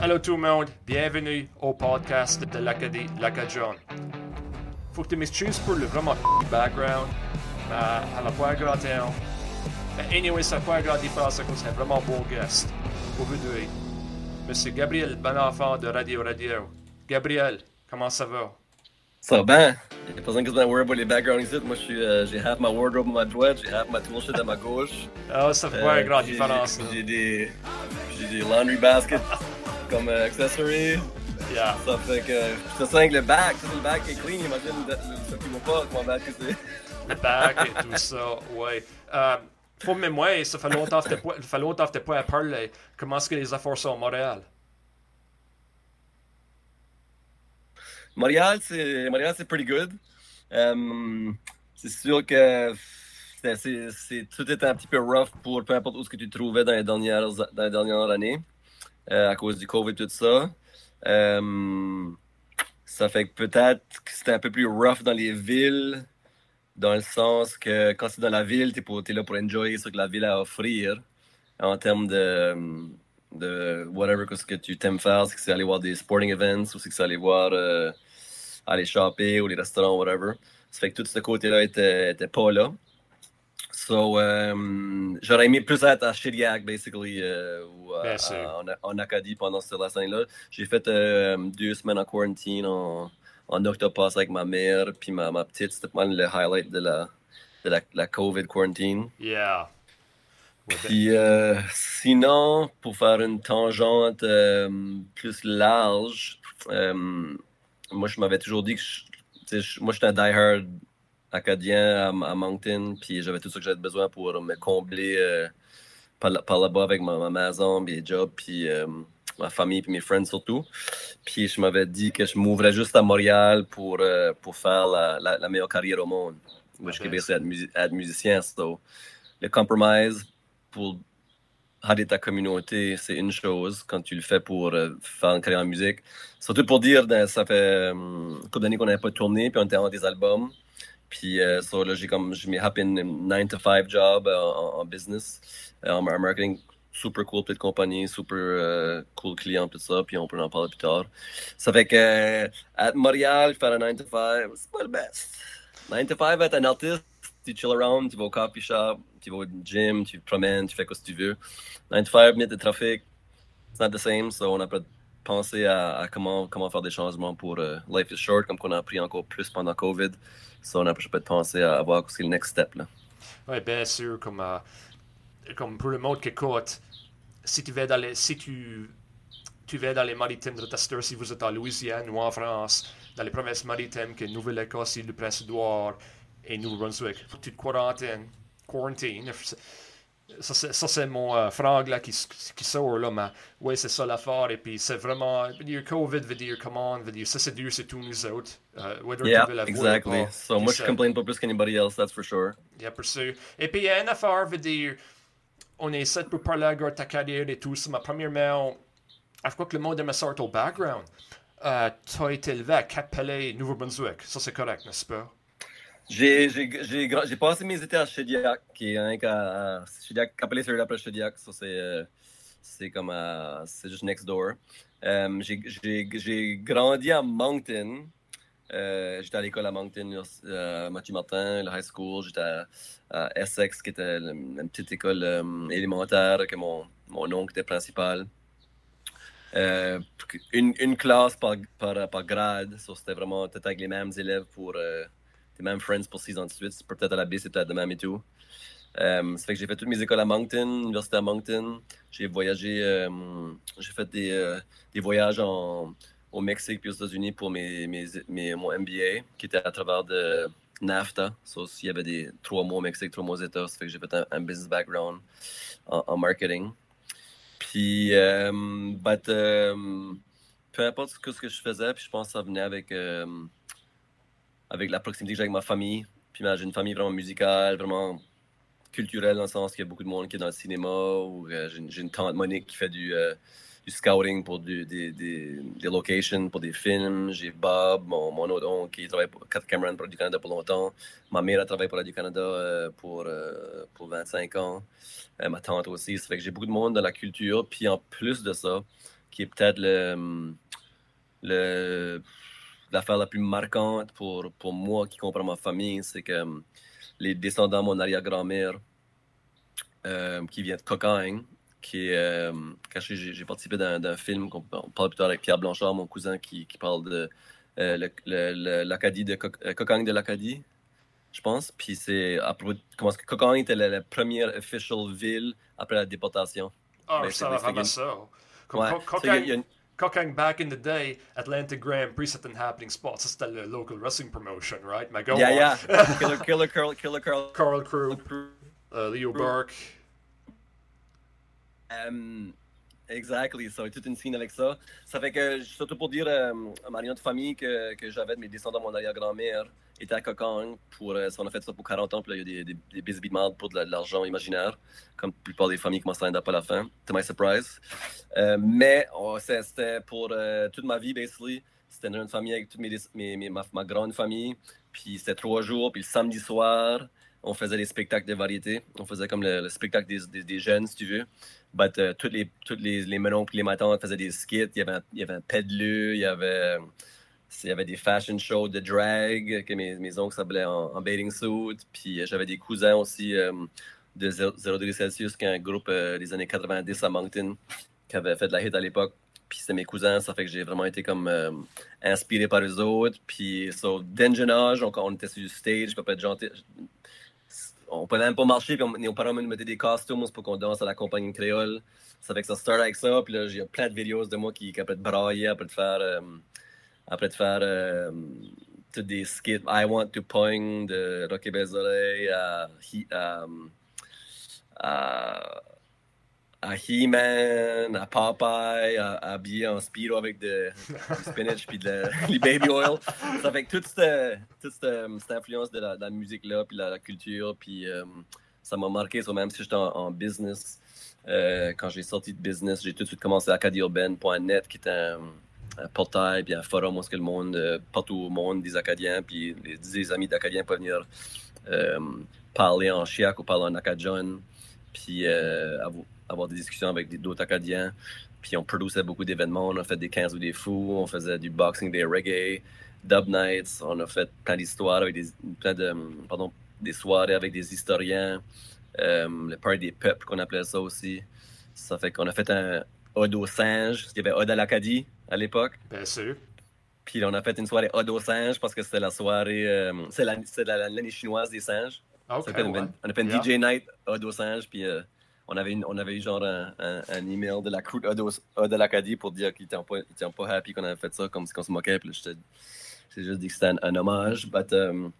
Allô tout le monde, bienvenue au podcast de l'Acadie Lacadjon. Faut que tu m'excuses pour le vraiment background, mais n'a pas grand temps. Mais anyway, ça grand différence à cause c'est un vraiment beau guest. Deux. Monsieur Gabriel Bonenfant de Radio Radio. Gabriel, comment ça va? Ça va bien. Il n'y a pas besoin que je worry about les backgrounds ici. Moi, euh, j'ai half ma wardrobe à ma droite, j'ai half ma toolshed à ma gauche. Ah, ça fait pas Euh, une grande différence. J'ai des, j'ai des laundry baskets comme euh, accessory. Yeah. Ça fait que je te le back. Ça, le back est clean. Imagine ceux qui vont pas comment back que c'est. le bac et tout ça, ouais. Euh, pour mémoire, ça fait longtemps que t'es pas, pas à parler. Comment est-ce que les affaires sont à Montréal? Montréal, c'est Montréal, c'est pretty good. Euh, c'est sûr que c'est, tout était un petit peu rough pour peu importe où ce que tu trouvais dans les dernières, dans les dernières années euh, à cause du COVID tout ça. Euh, ça fait que peut-être que c'était un peu plus rough dans les villes, dans le sens que quand c'est dans la ville, tu es, là pour enjoyer ce que la ville a à offrir en termes de, de whatever que ce que tu t'aimes faire, si c'est aller voir des sporting events ou si c'est aller voir euh, aller shopper ou les restaurants, whatever. Ça fait que tout ce côté-là était, était pas là. So, euh, j'aurais aimé plus être à Chiriac, basically, euh, ou à- Bien sûr. à- en, en Acadie pendant cette année-là. J'ai fait euh, deux semaines en quarantine en, en octobre passé avec ma mère puis ma, ma petite. C'était pas le highlight de la, de la, la COVID quarantine. Yeah. Puis euh, sinon, pour faire une tangente euh, plus large, moi je m'avais toujours dit que je- sais, je- moi j'étais un die-hard acadien à, à Moncton, puis j'avais tout ce que j'avais besoin pour me combler euh, par, là- par là-bas avec ma, ma maison, mes jobs, puis euh, ma famille, puis mes friends surtout. Puis je m'avais dit que je m'ouvrais juste à Montréal pour, euh, pour faire la, la, la meilleure carrière au monde, which Ah, could ben, basically être, musi- être musicien. So, le compromise pour aider ta communauté, c'est une chose quand tu le fais pour euh, faire une carrière en musique. Surtout pour dire, ben, ça fait euh, une couple d'années qu'on n'avait pas tourné, puis on était en des albums. Puis euh, là, j'ai comme, je m'ai happé une 9 to 5 job euh, en, business, euh, en mar- marketing. Super cool, petite compagnie, super euh, cool client, tout ça, puis on peut en parler plus tard. Ça fait que à Montréal, faire un 9 to 5, c'est pas le best. 9 to 5, être un artiste, tu chill around, tu vas au coffee shop, tu vas au gym, tu promènes, tu fais ce que tu veux. 9 to 5, minutes de trafic, it's not the same, so on a pensé à, comment, faire des changements pour Life is Short, comme qu'on a appris encore plus pendant COVID. So on a peut-être pensé à voir est le next step. Ouais, bien sûr, comme, euh, comme pour le monde qui écoute, si tu vas dans les, si tu, tu vas dans les maritimes de Tester, si vous êtes en Louisiane ou en France, dans les provinces maritimes, que Nouvelle-Écosse, île du Prince-Édouard et Nouveau-Brunswick, faut que tu te quarantaines. Quarantine. Ça, c'est, ça, c'est mon euh, qui, qui sort là, mais ouais, c'est ça l'affaire. Et puis, c'est vraiment. dire COVID veut dire comment, veut dire ça, c'est dur, c'est tous nous autres. Euh, whether Yeah, tu veux exactly. pas. So Puis moi, je ça- complain pas plus qu'anybody else, that's for sure. Yeah, pour sûr. Et puis, il y a une affaire, veut dire, on est ici pour parler de ta carrière et tout ça, mais premièrement, à quoi que le monde aime sortir au background, euh, tu as été élevé à Cap-Pelé, Nouveau-Brunswick. Ça, c'est correct, n'est-ce pas? J'ai passé mes étés à Chediac, qui est un à, à Chediac, appelé après Chediac, ça c'est euh, c'est comme à- c'est juste next door. Euh, j'ai- grandi à Moncton. Euh, j'étais à l'école à Moncton, euh, Mathieu Martin, le high school. J'étais à, Essex, qui était une petite école euh, élémentaire que mon, mon oncle était principal. Euh, une, une classe par, par, par grade, so c'était vraiment avec les mêmes élèves pour euh, les mêmes friends pour six ans de suite. Peut-être à la baie, c'est peut-être de même et tout. Euh, ça fait que j'ai fait toutes mes écoles à Moncton, université à Moncton. J'ai voyagé, euh, j'ai fait des, euh, des voyages en, au Mexique puis aux États-Unis pour mes, mes, mon MBA, qui était à travers de NAFTA. So, il y avait des trois mois au Mexique, trois mois aux États. Ça fait que j'ai fait un, business background en, marketing. Puis, but, peu importe ce que, je faisais, puis je pense que ça venait avec, avec la proximité que j'ai avec ma famille. Puis j'ai une famille vraiment musicale, vraiment culturelle dans le sens qu'il y a beaucoup de monde qui est dans le cinéma. Euh, j'ai, une, tante Monique qui fait du, euh, scouting pour des, locations, pour des films. J'ai Bob, mon, autre oncle, qui travaille pour Cameron pour Radio-Canada pour longtemps. Ma mère a travaillé pour Radio-Canada euh, pour, euh, pour 25 ans. Euh, ma tante aussi. Ça fait que j'ai beaucoup de monde dans la culture. Puis en plus de ça, qui est peut-être le, le l'affaire la plus marquante pour, pour moi qui comprend ma famille, c'est que les descendants de mon arrière-grand-mère, qui vient de Cocagne, qui. Euh, j'ai participé d'un film qu'on parle plus tard avec Pierre Blanchard, mon cousin, qui, qui parle de euh, l'Acadie de euh, Cocagne de l'Acadie, je pense. Puis c'est à propos de comment Cocagne était la, première official ville après la déportation. Ah, oh, ça va ça. Cocagne, Cocagne, back in the day, Atlantic Grand Prix, c'était happening spot. Ça, c'était le local wrestling promotion, right? Mais go yeah, yeah. Killer, Killer Carl, Killer Carl. Carl Crew, uh, Leo Burke. Um, exactly. Ça va toute une scène avec ça. Ça fait que, surtout pour dire euh, à ma de famille que, que j'avais de mes descendants, mon arrière-grand-mère était à Cocagne. Pour, euh, on a fait ça pour 40 ans, puis là, il y a des, des, des pour de, l'argent imaginaire, comme la plupart des familles commencent à end pas à la fin. To my surprise. Euh, mais oh, c'était pour toute ma vie, basically. C'était une famille avec toute mes, mes, ma, ma, grande famille. Puis c'était trois jours, puis le samedi soir, on faisait des spectacles de variété. On faisait comme le, spectacle des, des, jeunes, si tu veux. But, uh, tous les, toutes les, les menons et les matins faisaient des skits. Il y avait il y avait un pedleux, il y avait, il y avait des fashion shows de drag que mes, mes oncles s'appelaient en, en, bathing suit. Puis euh, j'avais des cousins aussi euh, de 0 degrés Celsius, qui est un groupe euh, des années 90 à Moncton, qui avait fait de la hit à l'époque. Puis c'était mes cousins, ça fait que j'ai vraiment été comme inspiré par eux autres. Puis so, dès on, on était sur le stage, on pouvait même pas marcher, puis nos parents nous mettaient des costumes pour qu'on danse à la compagnie créole. Ça fait que ça start avec ça, puis là, j'ai plein de vidéos de moi qui, qui après de brailler, après de faire, après de faire euh, tous des skits I Want to Point de Rocky Bezolet à, à, à à He-Man, à Popeye, à, habillé en Speedo avec du spinach puis de baby oil. Ça fait toute cette, cette, influence de la, musique-là, puis la, la, culture, puis euh, ça m'a marqué, même si j'étais en, business. Euh, quand j'ai sorti de business, j'ai tout de suite commencé à acadioben.net, qui est un, portail, puis un forum où le monde, euh, partout au monde, des Acadiens, puis les, amis d'Acadiens peuvent venir parler en chiac ou parler en acadian, puis vous avoir des discussions avec d'autres Acadiens. Puis on produisait beaucoup d'événements. On a fait des 15 ou des fous, on faisait du boxing, des reggae, dub nights. On a fait plein d'histoires avec des, plein de, pardon, des soirées avec des historiens. Euh, le party des peuples qu'on appelait ça aussi. Ça fait qu'on a fait un Ode au singe. Il y avait Ode à l'Acadie à l'époque. Bien sûr. Puis on a fait une soirée au singe parce que c'était la soirée. Euh, c'est l'année chinoise des singes. Okay, on, a fait, une DJ night au singe. Puis. Euh, on avait, on avait eu genre un, un, email de la crew de l'Acadie pour dire qu'ils n'étaient pas, pas happy qu'on avait fait ça, comme si on se moquait. Puis j'ai juste dit que c'était un, hommage. But, um,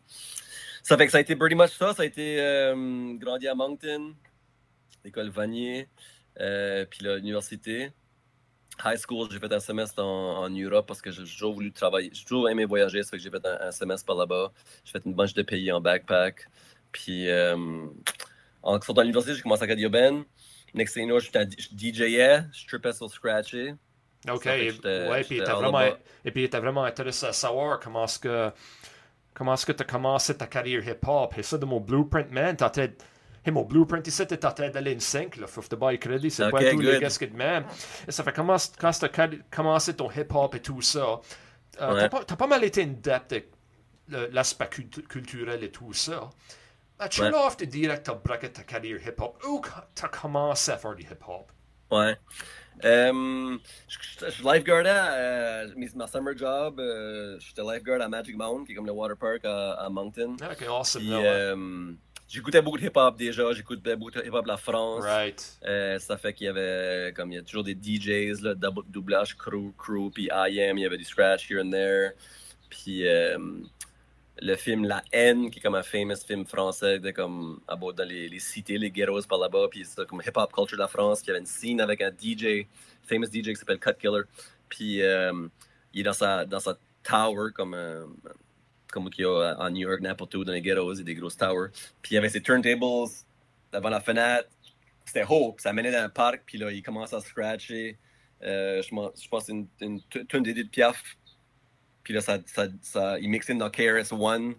ça fait que ça a été pretty much ça. Ça a été um, grandi à Moncton, l'école Vanier, euh, puis l'université. High school, j'ai fait un semestre en, en Europe parce que j'ai toujours voulu travailler. J'ai toujours aimé voyager, ça fait que j'ai fait un, semestre par là-bas. J'ai fait une bunch de pays en backpack. Puis, um, en sortant de l'université, j'ai commencé à Radio Ben. Next thing you know, je DJais, je tripais sur Scratchy. OK. Et, ouais, puis vraiment, et puis, était vraiment intéressé à savoir comment est-ce que comment est-ce que tu as commencé ta carrière hip-hop. Et ça, de mon blueprint, man, t'as Hey, mon blueprint ici, t'es en train d'aller une 5, là. Faut te bailler crédit, c'est pas tout les gars de même? Et ça fait comment, quand tu as commencé ton hip-hop et tout ça, euh, ouais. t'as pas, pas, mal été in depth l'aspect culturel et tout ça. As-tu ouais. l'offre de dire que tu as braqué ta carrière hip-hop ou tu as commencé à faire du hip-hop? Ouais. Um, je suis lifeguardais euh, ma summer job. Euh, J'étais lifeguard à Magic Mountain, qui est comme le water park à, à Moncton. Ah, ok, awesome. Puis, euh, J'écoutais beaucoup de hip-hop déjà, j'écoutais beaucoup de hip-hop de la France. Right. Euh, ça fait qu'il y avait comme il y a toujours des DJs, là, doublage crew, crew, puis IM, il y avait du scratch here and there. Puis euh, le film La haine, qui est comme un famous film français, de comme dans les, les, cités, les ghettos par là-bas, puis c'est comme hip-hop culture de la France, qui avait une scène avec un DJ, famous DJ qui s'appelle Cut Killer, puis euh, il est dans sa, dans sa tower, comme, euh, comme qu'il y a à New York, n'importe où, dans les ghettos, a des grosses towers, puis il y avait ses turntables devant la fenêtre, c'était haut, ça menait dans un parc, puis là, il commence à scratcher, euh, je, je pense une, une, une, une, une Piaf, puis là, ça, ça, ça, il mixait dans KRS-One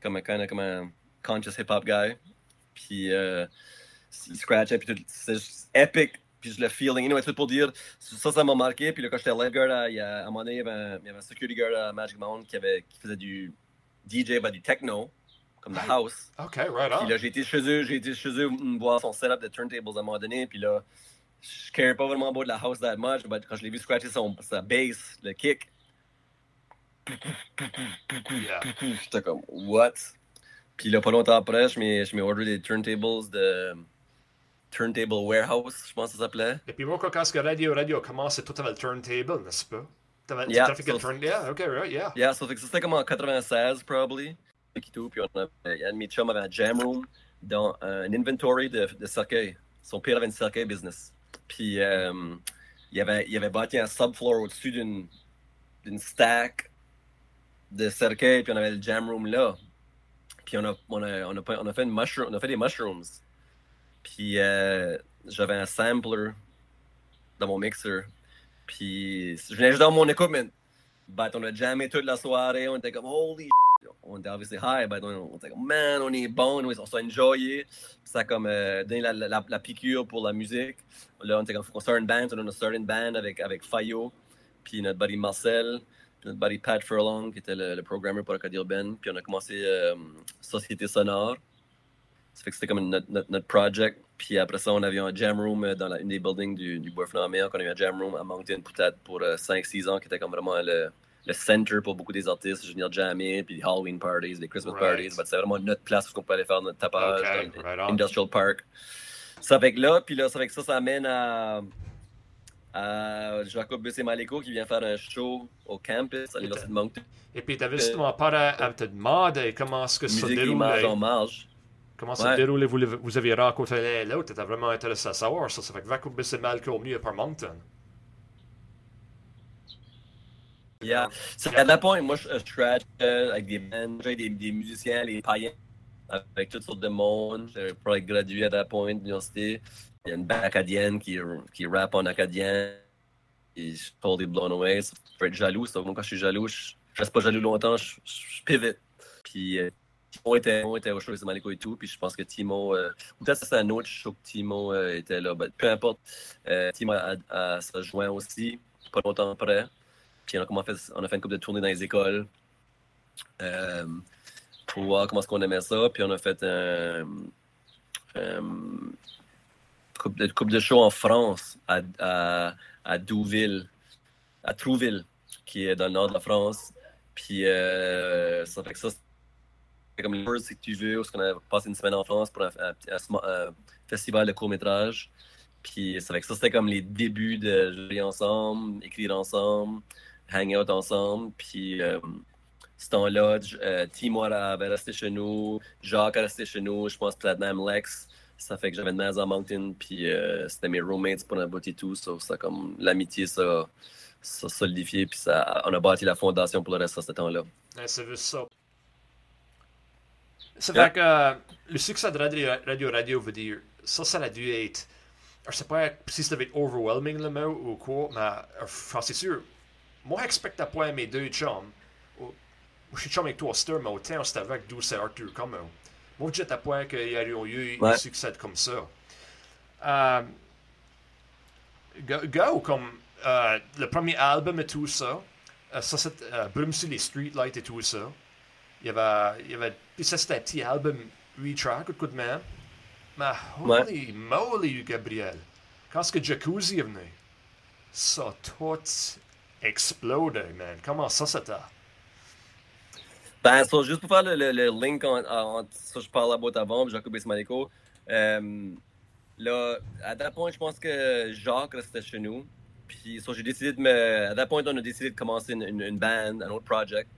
comme un, comme un conscious hip-hop guy. Puis euh, il scratchait, puis. C'est juste epic puis le feeling. Anyway, tout pour dire, ça, ça m'a marqué. Puis là, quand j'étais lifeguard, à, à un moment donné, il y avait un, il y avait un security guard à Magic Mountain qui, avait, qui faisait du DJ, ben, du techno, comme The House. OK, right on. Puis là, j'ai été chez eux, j'ai été chez eux voir son setup de turntables à un moment donné. Puis là, je ne pas vraiment about la house that much. Mais quand je l'ai vu scratcher son, sa bass, le kick, Yeah. j'étais comme, what? Puis là, pas longtemps après, je m'ai je order des turntables de Turntable Warehouse, je pense que ça s'appelait. Et puis moi, quand quand Radio Radio commençait, tout avait le turntable, n'est-ce pas? T'avais Yeah, so- turn... Yeah, OK, right, yeah. Yeah, so fait que ça, c'était comme en 96, probably. Et tout, puis on a, un de mes chums avait un jam room dans un inventory de, de. Son père avait une cercueil business. Puis euh, il, avait, il avait bâti un subfloor au-dessus d'une d'une stack de cercueils, puis on avait le jam room là. Puis on a, on a, on a, on a fait, une mushroom, on a fait des mushrooms. Puis euh, j'avais un sampler dans mon mixer. Puis je venais juste dans mon equipment. But on a jammé toute la soirée. On était comme, holy shit. On était obviously high, on, était comme, man, on est bon. On s'est enjoyé. Ça comme euh, donné la, la, piqûre pour la musique. Là, on était comme, faut band. On a starté une band avec, avec Fayot. Puis notre buddy Marcel. Puis notre buddy Pat Furlong, qui était le, le programmeur pour Acadie Urbaine. Puis on a commencé euh, Société Sonore. Ça fait que c'était comme notre, notre, notre project. Puis après ça, on avait un jam room euh, dans la, une des buildings du, du bois flamand. On a eu un jam room à Moncton peut-être pour 5-6 ans, qui était comme vraiment le, le center pour beaucoup des artistes. Je venir jammer, puis des Halloween parties, des Christmas Right. parties. C'était vraiment notre place où on pouvait aller faire notre tapage dans right on. l'Industrial Park. Ça fait que là, puis là, ça fait que ça, ça amène à, à Jacob Bussé Maléco qui vient faire un show au campus à l'Université de Moncton. Et puis t'avais justement pas à, à te demander comment est-ce que ça image en marge. Comment ça Ouais. déroulait, vous, vous aviez rencontré l'un et l'autre, t'étais vraiment intéressé à savoir ça. Ça fait que Vacuum c'est Malcolm mieux par Moncton. Yeah. À that point, moi, je, je scratch euh, avec des bands, des, des musiciens, les païens, avec toutes sortes de monde. J'ai probably gradué à that point de l'université. Il y a une band acadienne qui, qui rappe en acadien. Et je suis totally blown away. Ça peut être jaloux. Ça. Moi, quand je suis jaloux, je je reste pas jaloux longtemps. Je, je, je pivot. Puis euh, Timo était, était au show de Maliko et tout. Puis je pense que Timo, euh, ou peut-être c'est un autre show que Timo euh, était là. Ben, peu importe. Euh, Timo a, se rejoint aussi, pas longtemps après. Puis on a, comment fait, on a fait une couple de tournées dans les écoles euh, pour voir comment est-ce qu'on aimait ça. Puis on a fait un, un couple, de, couple de shows en France, à, à, à Douville, à Trouville, qui est dans le nord de la France. Puis ça fait que ça, c'est comme Birds, si tu veux, où on a passé une semaine en France pour un, un- festival de court-métrage. Puis ça fait que ça, c'était comme les débuts de jouer ensemble, écrire ensemble, hang out ensemble. Puis euh, ce temps-là, euh, avait resté chez nous, Jacques a resté chez nous, je pense Platinum Lex. Ça fait que j'avais maison à Moncton, puis euh, c'était mes roommates pour un bout et tout. Ça comme l'amitié, ça, ça solidifié, puis ça, on a bâti la fondation pour le reste de ce temps-là. Ouais, c'est juste ça. Fait que euh, le succès de Radio Radio, Radio veut dire, ça, ça a dû être. Je sais pas si ça devait être overwhelming le mot ou quoi, mais euh, enfin, c'est sûr. Moi, j'expectais pas mes deux chums. Je suis chum avec toi, Stir, mais autant c'était avec Douce et Arthur comme eux. Moi, je n'étais pas qu'il y aurait eu un Ouais. succès comme ça. Euh, go, go, comme euh, le premier album et tout ça. Euh, ça, c'est euh, Brume sur les Streetlights et tout ça. Il y avait. Il y avait ça, c'était un petit album 8 track, ou de quoi de même. Mais holy moly, Gabriel. Quand est-ce que Jacuzzi est venu? Ça a tout explodé, man. Comment ça, c'était? Ben, ça, juste pour faire le, le- le link entre en, ça, je parle à bout avant, Jacob Ismaliko. Euh, là, à that point, je pense que Jacques restait chez nous. Puis, ça, j'ai décidé de me. À that point, on a décidé de commencer une, une, une band, un autre project.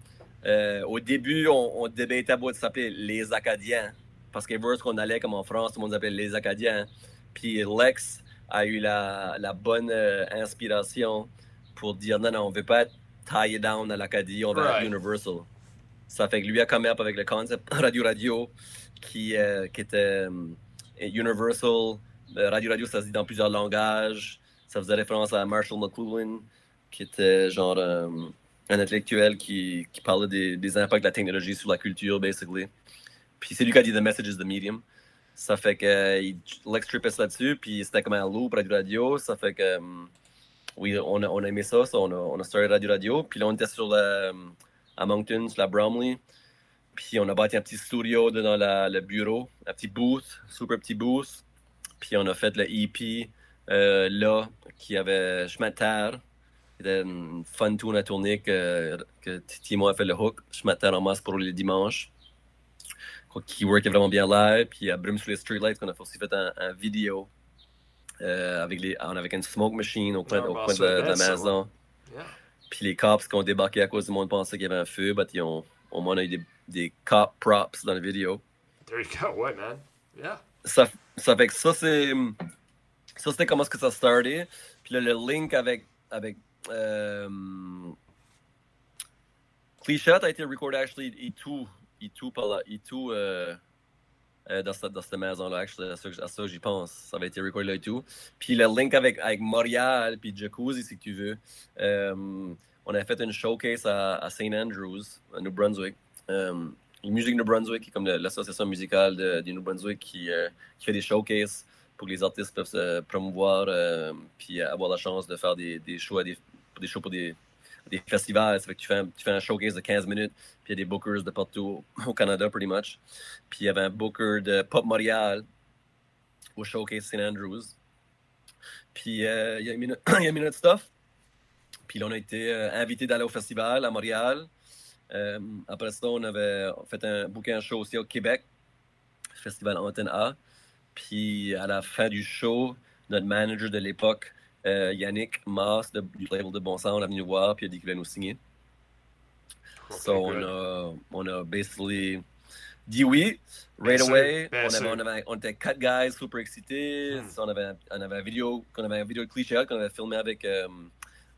Euh, au début, on, on débattait à bout de s'appeler Les Acadiens. Parce que vers qu'on allait, comme en France, tout le monde s'appelait Les Acadiens. Puis, Lex a eu la, la bonne euh, inspiration pour dire non, non, on veut pas être taillé down à l'Acadie, on veut Right. être Universal. Ça fait que lui a come up avec le concept Radio Radio qui, euh, qui était Universal. Radio Radio, ça se dit dans plusieurs langages. Ça faisait référence à Marshall McLuhan, qui était genre un intellectuel qui, qui parlait des, impacts de la technologie sur la culture, basically. Puis c'est lui qui a dit The Message is the Medium. Ça fait que Lex tripait là-dessus, puis c'était comme un loop Radio Radio. Ça fait que, oui, on a, aimé ça, ça on, a, on a starté Radio Radio. Puis là, on était sur la, à Moncton, sur la Bromley. Puis on a bâti un petit studio dans le bureau, un petit booth, super petit booth. Puis on a fait le EP euh, là, qui avait Schmatter. C'était une fun tune à tourner que, que Timo a fait le hook. Schmatter en masse pour les dimanches. Qui workait vraiment bien live. Puis à Brume sur les Streetlights, qu'on a aussi fait un, un vidéo euh, avec, les, avec une smoke machine au coin, au coin de, de, la maison. Puis les cops qui ont débarqué à cause du monde pensaient qu'il y avait un feu, but ils ont, au moins on a eu des, des cop props dans la vidéo. There you go, ouais, man. Yeah. Ça, ça fait que ça, c'est. Ça, c'était comment est-ce que ça starté. Puis là, le link avec. avec euh, Cliché a été recordé, actually, et tout. Et tout. Et tout. Euh, euh, dans, cette, dans cette maison-là, à ça, à j'y pense. Ça avait été recordé là et tout. Puis le link avec, avec Montréal, puis Jacuzzi, si tu veux. Euh, on a fait une showcase à, à St. Andrews, à New Brunswick. Euh, Musique New Brunswick, qui est comme l'association musicale de, de, New Brunswick, qui, euh, qui, fait des showcases pour que les artistes peuvent se promouvoir euh, puis avoir la chance de faire des, des shows, des, des shows pour des, des festivals. Ça fait que tu fais, un, tu fais un showcase de 15 minutes, puis il y a des bookers de partout au Canada, pretty much. Puis il y avait un booker de Pop Montréal au showcase St. Andrews. Puis euh, il y a mis notre stuff. Puis là, on a été euh, invité d'aller au festival à Montréal. Euh, après ça, on avait fait un bouquin show aussi au Québec, festival Antenne A. Puis à la fin du show, notre manager de l'époque, euh, Yannick Maas de, du label de Bon Sang, on est venu voir, puis il a dit qu'il allait nous signer. Okay, so on a, on a basically dit oui, right bien away. On, avait, on, avait, on, était quatre guys super excités. Hmm. On, avait, on avait un vidéo, on avait un vidéo de cliché qu'on avait filmé avec, euh,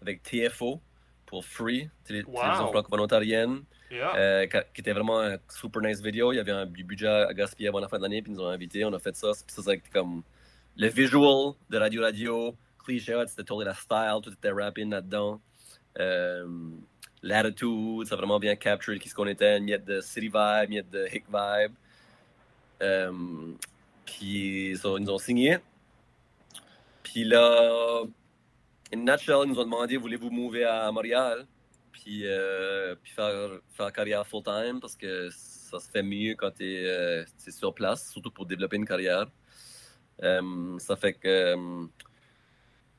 avec TFO pour Free, télé wow. télévision franco-ontarienne. Yeah. Euh, qui était vraiment un super nice vidéo. Il y avait un, du budget à gaspiller avant la fin de l'année, puis ils nous ont invités. On a fait ça. Puis ça, c'est comme le visual de Radio Radio c'était totally la style, tout était rapping là-dedans. Euh, L'attitude, ça a vraiment bien capturé qui ce qu'on était, une miette de city vibe, une miette de hick vibe. Euh, puis ils nous ont signé. Puis là, in nutshell, ils nous ont demandé voulez-vous mouver à Montréal? Puis, euh, puis faire, faire carrière full-time parce que ça se fait mieux quand tu es, euh, sur place, surtout pour développer une carrière. Euh, ça fait que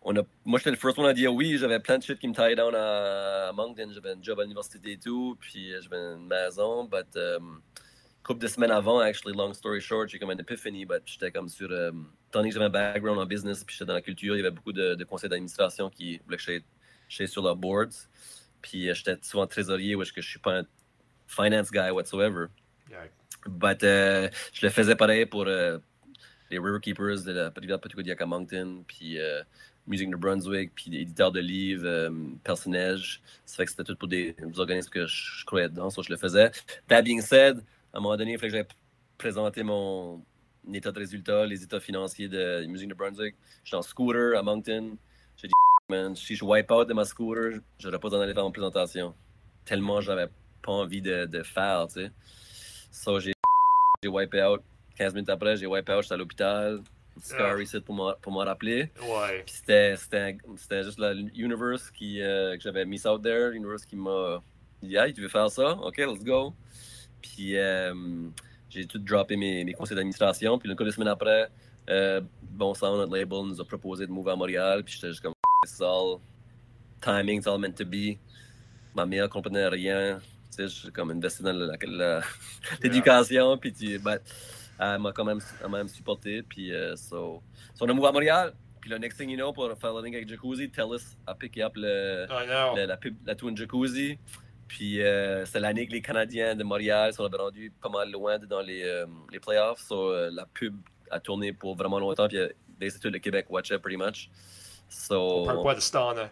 on a, moi, j'étais le first one à dire oui. J'avais plein de shit qui me tie down à Moncton. J'avais un job à l'université et tout. Puis euh, j'avais une maison. But, um, couple de semaines avant, actually, long story short, j'ai comme une epiphany. But j'étais comme sur. Um, tandis que j'avais un background en business, puis j'étais dans la culture, il y avait beaucoup de, de conseils d'administration qui voulaient que j'aille sur leurs boards. Puis euh, j'étais souvent trésorier, où je ne suis pas un finance guy whatsoever. Yeah. But uh, je le faisais pareil pour uh, les Riverkeepers de la Petite à Moncton. Puis. Musique New Brunswick, puis éditeur de livres, euh, personnages. Ça fait que c'était tout pour des, des organismes que je, je, croyais dedans, ça je le faisais. That being said, à un moment donné, il fallait que j'aille présenter mon état de résultat, les états financiers de Musique New Brunswick. J'étais en scooter à Moncton. J'ai dit, man, si je wipe out de ma scooter, j'aurais pas besoin d'aller faire une présentation. Tellement j'avais pas envie de, de faire, tu sais. So, j'ai wipe out. 15 minutes après, j'ai wipe out, j'étais à l'hôpital. Scar ici pour me, pour rappeler. Ouais. Puis c'était, juste la Universe qui, euh, que j'avais mis out there. Universe qui m'a dit Hey, tu veux faire ça? Ok, let's go. Puis euh, j'ai tout droppé mes, mes conseils d'administration. Puis une couple de semaines après, euh, Bon Sang, notre label, nous a proposé de move à Montréal. Puis j'étais juste comme It's all timing, it's all meant to be. Ma mère comprenait rien. Tu sais, je suis comme investi dans l'éducation. Yeah. Puis tu. But, elle m'a quand même, elle même supporté. Puis, uh, so, so, on a mouvé à Montréal. Puis le next thing you know, pour faire le link avec Jacuzzi, TELUS a pické up le, oh, le, la, pub, la tune Jacuzzi. Puis euh, c'est l'année que les Canadiens de Montréal sont rendus pas mal loin dans les, euh, les playoffs. So, euh, la pub a tourné pour vraiment longtemps. Puis c'est tout le Québec watch it pretty much. So, on parle pas de là.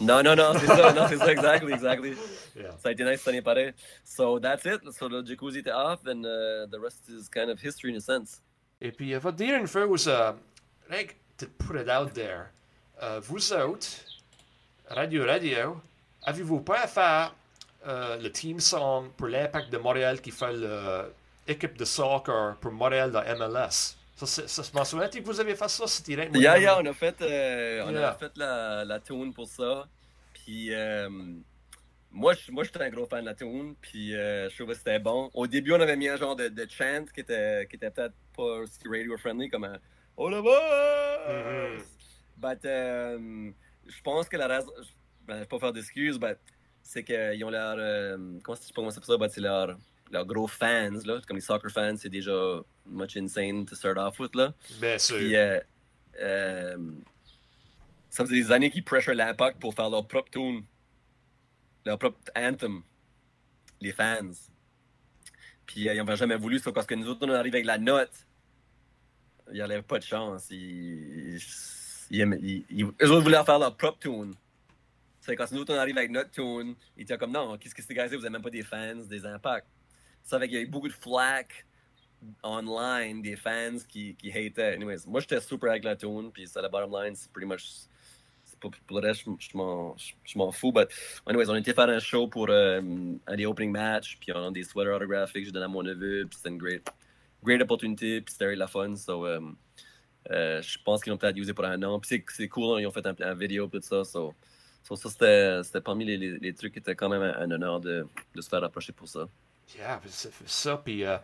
Non, non, non, c'est ça, non, c'est ça, exactly, exactly. Yeah. Ça a été nice cette année. So that's it. So le jacuzzi était off, and uh, the rest is kind of history in a sense. Et puis, te dire une chose, uh, like, to put it out there. Uh, vous autres, Radio Radio, avez-vous pas à faire uh, le team song pour l'Impact de Montréal qui fait le, équipe de soccer pour Montréal dans MLS. Ça, ça, je m'en souviens que vous avez fait ça, c'était direct. Yeah, yeah, on a fait, euh, on Yeah. a fait la, la tune pour ça. Puis euh, moi, je- moi, j'étais un gros fan de la tune. Puis euh, je trouvais que c'était bon. Au début, on avait mis un genre de, de chant qui était, qui était peut-être pas aussi radio-friendly comme un Oh là bas! Mhm. But, je pense que la raison. Ben, je vais pas faire d'excuses, but c'est qu'ils ont leur. comment c'est comment ça s'appelle ça? But c'est leur, leurs gros fans, là. Comme les soccer fans, c'est déjà much insane to start off with, là. Bien sûr. Puis, euh, euh, ça faisait des années qu'ils pressure l'impact pour faire leur propre tune, leur propre anthem, les fans. Puis, euh, ils n'avaient jamais voulu ça parce que nous autres, on arrive avec la note. Il n'y avait pas de chance. Ils, ils, ils- ils- eux autres voulaient faire leur propre tune. C'est quand nous autres, on arrive avec notre tune, ils étaient comme non, qu'est-ce que ces gars-là, vous n'avez même pas des fans, des impacts. Ça fait qu'il y a eu beaucoup de flack online des fans qui, qui hataient. Anyways, moi j'étais super avec la tune, puis c'est la bottom line, c'est pretty much. Pour le reste, je m'en fous. But, anyways, on était faire un show pour euh, un des opening matchs, puis on a des sweaters autographiques que j'ai donné à mon neveu, puis c'était une great, great opportunité, puis c'était la fun. So, euh, euh, je pense qu'ils l'ont peut-être usé pour un an. Puis c'est- cool, ils ont fait un, un vidéo, tout ça. So, so ça, c'était parmi les, les, trucs qui étaient quand même un, un honneur de, de se faire approcher pour ça. Yeah, c'est c'est ça. Puis euh,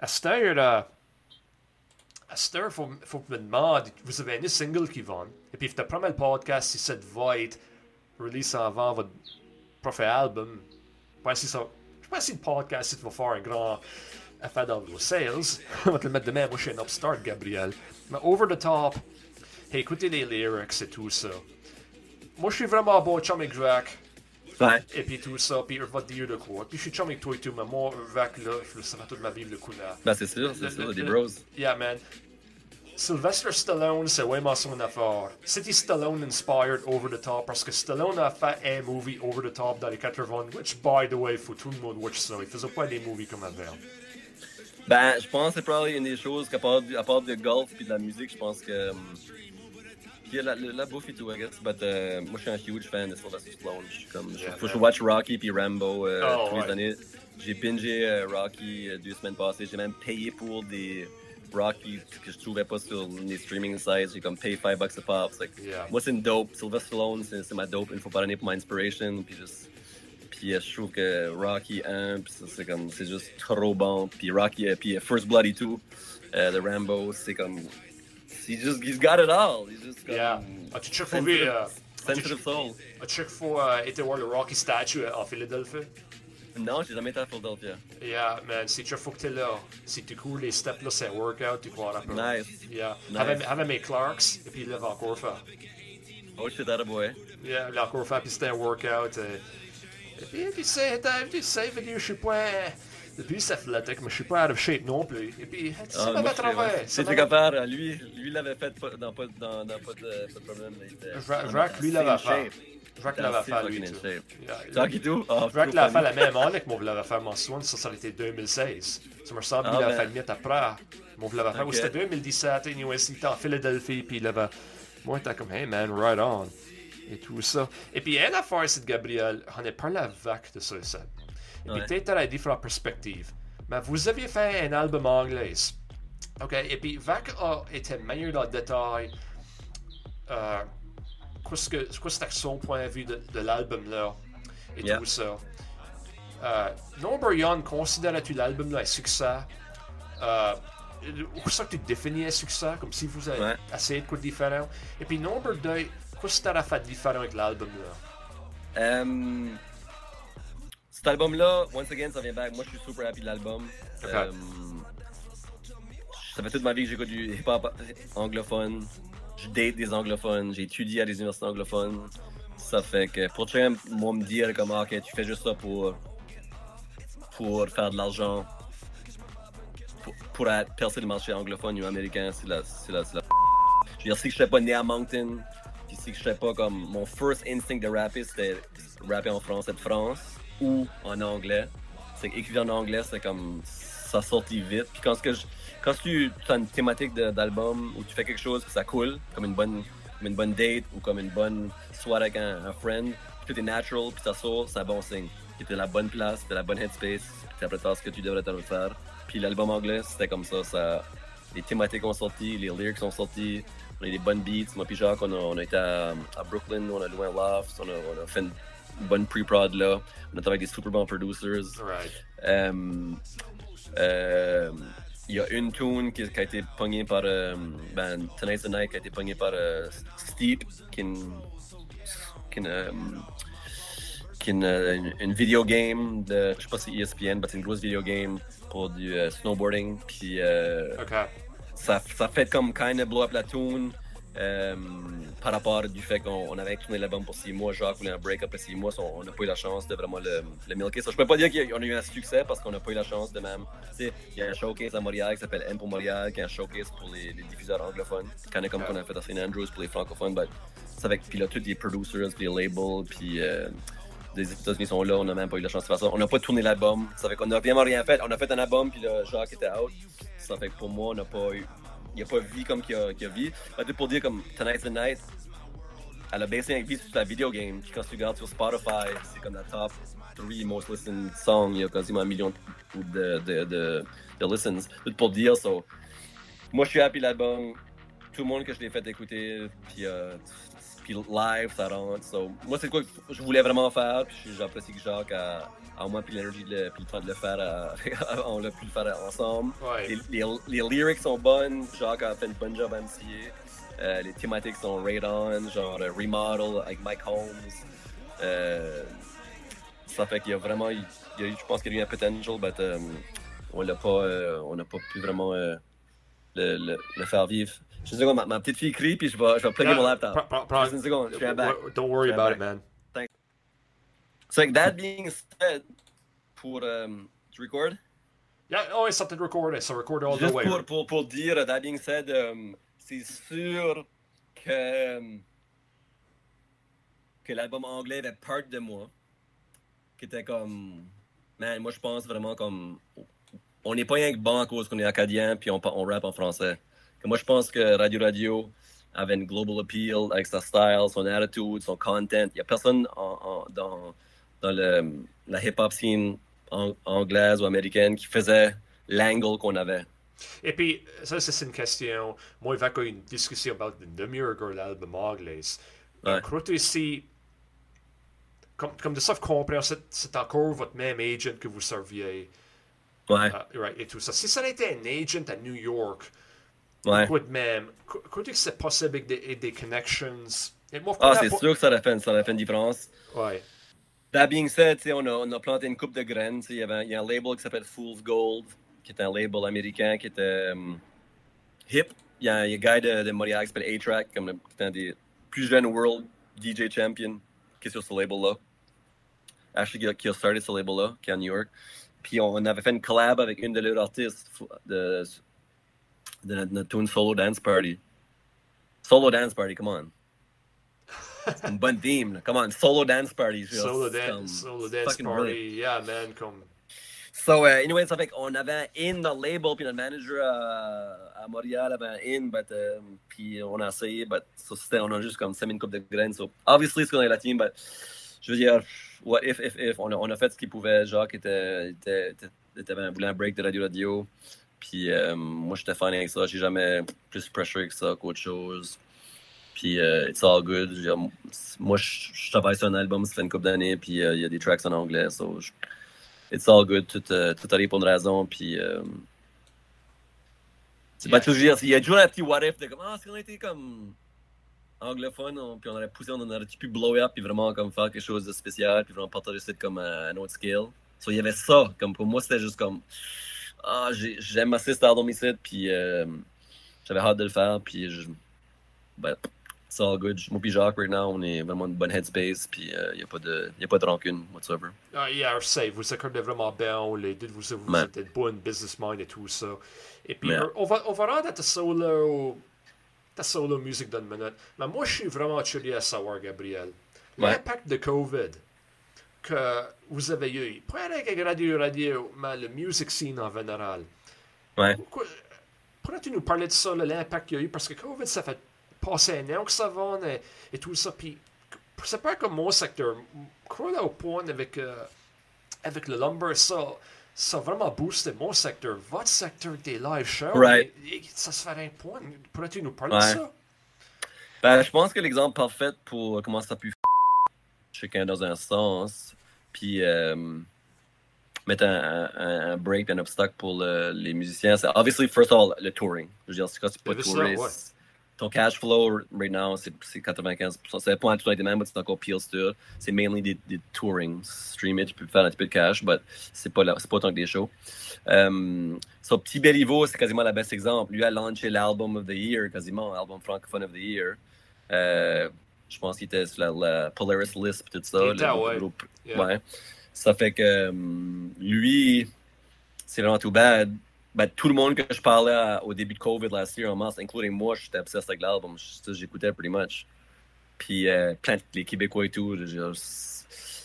à cette heure, euh, à cette heure, faut, faut je me vous avez un single qui vend. Et puis, le premier podcast, si ça va être release avant votre prochain album, je pense que ça, je pense que le podcast, si vas faire un grand affaire dans vos sales, on va te le mettre demain. Moi, je suis un upstart, Gabriel. Mais over the top, écoutez les lyrics et tout ça. Moi, je suis vraiment bon chum avec. Ouais. Et puis tout ça, puis il va te dire de quoi. Puis je suis chum avec toi et tout, mais moi, Vac, là, je le savais toute ma vie, le coup là. Ben, c'est sûr, c'est sûr, des bros. Yeah, man. Sylvester Stallone, c'est vraiment son affaire. C'était Stallone inspired over the top parce que Stallone a fait un movie over the top dans les 80, which, by the way, faut tout le monde watch ça. Il faisait pas des movies comme avant. Ben, je pense que c'est probablement une des choses qu'à part, du- à part de golf puis de la musique, je pense que. hum, Puis la, la, la bouffe et tout, I guess. But, euh, moi, je suis un huge fan de Sylvester Stallone. Je suis comme. je- Yeah, faut je watch Rocky puis Rambo euh, Oh, tous ouais. les années. J'ai bingé euh, Rocky euh, deux semaines passées. J'ai même payé pour des Rocky que je trouvais pas sur les streaming sites. J'ai comme payé 5 bucks a pop. Like, Yeah. Moi, c'est une dope. Sylvester Stallone, c'est ma dope une fois par année pour ma inspiration. Puis juste. Puis euh, je trouve que Rocky 1, puis ça, c'est comme, c'est juste trop bon. Puis Rocky, euh, puis First Blood et tout, euh, de Rambo, c'est comme, he just, he's got it all. He's just comme, Yeah. As-tu fois vu, sensitive, euh, sensitive soul. as-tu fois euh, été voir le Rocky statue en Philadelphie? Non, j'ai jamais été à Philadelphia. Yeah, man, c'est chaque fois que t'es là. Si tu cours les steps là, c'est workout, tu crois un peu. Nice. Yeah. Nice. Avec, avec mes Clarks, et puis l'a encore fait. Oh shit, that a boy. Yeah, l'a encore fait, puis c'était un workout. Et eh. puis, puis c'est, t'as- tu sais, je veux dire, je suis pas. Depuis, c'est athlétique, mais je suis pas out of shape non plus. Et puis, ça Ah, m'avait ça m'avait- truc à faire, lui, lui l'avait fait dans pas, dans, dans pas, de, pas de problème. Jacques- lui, l'avait fait. Jacques l'avait fait, lui, Jacques et tout? Jacques trop l'a fait la même année que moi, je l'avais fait mon soin, ça, ça aurait été 2016. Ça me ressemble, Ah, il l'avait fait le mythe après. Moi, je l'avais fait, ou c'était 2017, anyway, il était en Philadelphie, puis il avait. Moi, j'étais comme, hey man, right on. Et tout ça. Et puis, une affaire, c'est de Gabriel, on a parlé à Vac de ça, ça. Et puis, Ouais. peut-être à différentes perspectives. Mais vous aviez fait un album anglais. OK? Et puis, Vac a été meilleur dans le détail. Euh, qu'est-ce que qu'est-ce que c'était son point de vue de, de l'album là et Yeah. tout ça. Euh, Number Young, considères-tu l'album un succès? Euh, où ça que tu définis un succès? Comme si vous avez Ouais. essayé de quoi différent? Et puis Number 2, qu'est-ce que tu as fait différent avec l'album là? Cet album-là, once again, ça vient back. Moi, je suis super happy de l'album. Euh, ça fait toute ma vie que j'écoute du hip-hop anglophone. Je date des anglophones. J'ai étudié à des universités anglophones. Ça fait que pour chacun, moi, me dire comme, ah, ok, tu fais juste ça pour, pour faire de l'argent, pour, pour être- percer le marché anglophone ou américain, c'est la, c'est la, c'est la je veux dire, si je serais pas né à puis si je serais pas comme. Mon first instinct de rapper, c'était rapper en français de France ou en anglais. C'est qu'écrire en anglais, c'est comme. Ça sortit vite. Puis quand, que quand tu as une thématique d'album où tu fais quelque chose ça coule, comme une bonne, comme une bonne date ou comme une bonne soirée avec un, friend, tout est natural, puis ça sort, c'est un bon signe. C'était la bonne place, c'était la bonne headspace, tu après ce que tu devrais faire. Puis l'album anglais, c'était comme ça, ça. Les thématiques ont sorti, les lyrics ont sorti, on a des bonnes beats. Moi puis Jacques, on a, on a été à, Brooklyn, on a loué un loft, on a, on a fait une bonne pre-prod là. On a travaillé avec des super bons producers. Right. Um, euh, il y a une tune qui, qui, a été pognée par euh, ben, Tonight's the Night qui a été pognée par euh, Steep qui est une, qui est une, qui est une, une, video game de je sais pas si ESPN mais c'est une grosse video game pour du snowboarding puis okay. ça, ça fait comme kind of blow up la tune euh, par rapport du fait qu'on avait tourné l'album pour six mois, Jacques voulait un break après six mois, on n'a pas eu la chance de vraiment le, le milker. So, je peux pas dire qu'on a eu un succès parce qu'on n'a pas eu la chance de même. Il y a un showcase à Montréal qui s'appelle M pour Montréal, qui est un showcase pour les, les diffuseurs anglophones, quand comme qu'on a fait à St. Andrews pour les francophones. Ben, c'est avec puis là, tous les producers, les labels, puis euh, les États-Unis sont là, on n'a même pas eu la chance de faire ça. On n'a pas tourné l'album, ça fait qu'on n'a vraiment rien fait. On a fait un album, puis là, Jacques était out. Ça fait que pour moi, on n'a pas eu il a pas vu comme qu'il a, qu a vu. pour dire comme Tonight's the Night, elle a baissé un vie sur la video game. Puis quand tu regardes sur Spotify, c'est comme la top 3 most listened song. Il y a quasiment un million de, de, de, de listens. Tout pour dire, so. Moi, je suis happy l'album. Tout le monde que je l'ai fait écouter, puis, euh, puis live, ça rentre. So, moi, c'est quoi que je voulais vraiment faire. Puis j'apprécie que Jacques a, à moi puis l'énergie de, puis le temps de le faire, on a pu le faire ensemble. Ouais. Les, les, lyrics sont bonnes, Jacques a fait une bonne job à. Euh, les thématiques sont right on, genre uh, remodel avec Mike Holmes. Euh, ça fait qu'il y a vraiment, il, il y a, je pense qu'il y a eu un potential, mais um, on l'a pas, euh, on n'a pas pu vraiment euh, le, le, le, faire vivre. Je sais ma, ma petite fille crie, puis je vais, je vais plugger mon laptop. Juste une seconde, je suis back. Don't worry about it, man. So like that being said, pour um, to record. Yeah, oh, it's something to record. So record all Juste the way. Pour, pour, pour dire, that being said, um, c'est sûr que um, que l'album anglais avait part de moi, qui était comme, man, moi je pense vraiment comme, on n'est pas rien que bon à cause qu'on est acadien puis on, on rap en français. Que moi je pense que Radio Radio avait une global appeal avec sa style, son attitude, son content. Il y a personne en, en, dans dans le, la hip-hop scene anglaise ou américaine qui faisait l'angle qu'on avait. Et puis, ça, c'est une question. Moi, il y une discussion sur le demi-heure l'album anglais. Ouais. Ici, comme, comme de ça, comprendre, c'est encore votre même agent que vous serviez. Ouais. Uh, right, et tout ça. Si ça été un agent à New York, ouais. quoi de même, que c'est possible avec des, des connections? ah, c'est sûr que ça aurait fait, ça aurait fait une différence. Ouais. That being said, on a, on a planté une coupe de graines. Il y, il y a un label qui s'appelle Fool's Gold, qui est un label américain qui était um, hip. Il y, a, un gars de, de Montréal qui s'appelle A-Track, qui est un des plus jeunes World DJ Champion, qui est sur ce label-là. Ashley qui a starté ce label-là, qui est à New York. Puis on avait fait une collab avec une de leurs artistes de, de, notre, notre tune Solo Dance Party. Solo Dance Party, come on c'est une bonne. Come on, solo dance party. Solo, dan solo dance party, yeah, man. Comme... So, uh, anyway, ça fait qu'on avait un in le label, puis notre manager à, à Montréal avait un in, but, um, puis on a essayé, but, so on a juste comme semé une coupe de graines. So, obviously, c'est qu'on est la team, but je veux dire, what if, if, if, on a, on a fait ce qu'il pouvait. Jacques était, était, était, était, voulait un break de radio-radio. Puis euh, moi, j'étais fan avec ça. J'ai jamais plus pressure que ça qu'autre chose. Puis uh, it's all good. Moi, je, je, travaille sur un album, ça fait une couple d'années, puis uh, il y a des tracks en anglais. So je, it's all good. Tout, uh, tout arrive pour une raison. Puis. Um, c'est pas toujours. Il y a toujours un petit what if de comme, ah, si on était comme anglophone, on, puis on aurait poussé, on aurait pu blow up, puis vraiment comme faire quelque chose de spécial, puis vraiment partager ça comme à un autre scale. So il y avait ça. Comme pour moi, c'était juste comme, ah, j'aime assez Star Domicile, puis euh, j'avais hâte de le faire, puis je. Ben, it's all good. Moi puis Jacques, right now, on est vraiment une bonne headspace, puis il euh, n'y a, pas de, y a pas de rancune whatsoever. Ah, yeah, sais, vous accordez vraiment bien, les deux, vous, vous Man. êtes bon businessman et tout ça. Et puis, Man. on va, on va rendre ta solo, ta solo musique d'une minute. Mais moi, je suis vraiment curieux à savoir, Gabriel, l'impact de COVID que vous avez eu, pas avec Radio Radio, mais le music scene en général. Ouais. Pourrais-tu nous parler de ça, l'impact qu'il y a eu? Parce que COVID, ça fait passer un an que ça va et, et tout ça. Puis c'est pas comme mon secteur. Crois là au point avec, euh, avec le lumber, ça, ça a vraiment boosté mon secteur. Votre secteur des live shows, Right. et- et ça se fait un point. Pourrais-tu nous parler de ça? Ben, je pense que l'exemple parfait pour comment ça a pu chacun dans un sens, puis euh, mettre un, un, un break, un obstacle pour le- les musiciens, c'est obviously, first of all, le touring. Je veux dire, c'est pas C'est ça, ton cash flow right now, c'est c'est 95%. C'est pas tout même, mais c'est encore pire still. C'est mainly des, des touring. Stream it, tu peux faire un petit peu de cash, but c'est pas, la- pas autant que des shows. Um, so, Petit Béliveau, c'est quasiment le best exemple. Lui a lancé l'album of the year, quasiment, album francophone of the year. Euh, je pense qu'il était sur la, la Polaris list, tout ça. Le ouais. groupe. Yeah. Ouais. Ça fait que um, lui, c'est vraiment too bad. Ben, tout le monde que je parlais au début de COVID last year en mars, including moi, j'étais obsessed avec l'album. J'écoutais pretty much. Puis euh, plein de les Québécois et tout.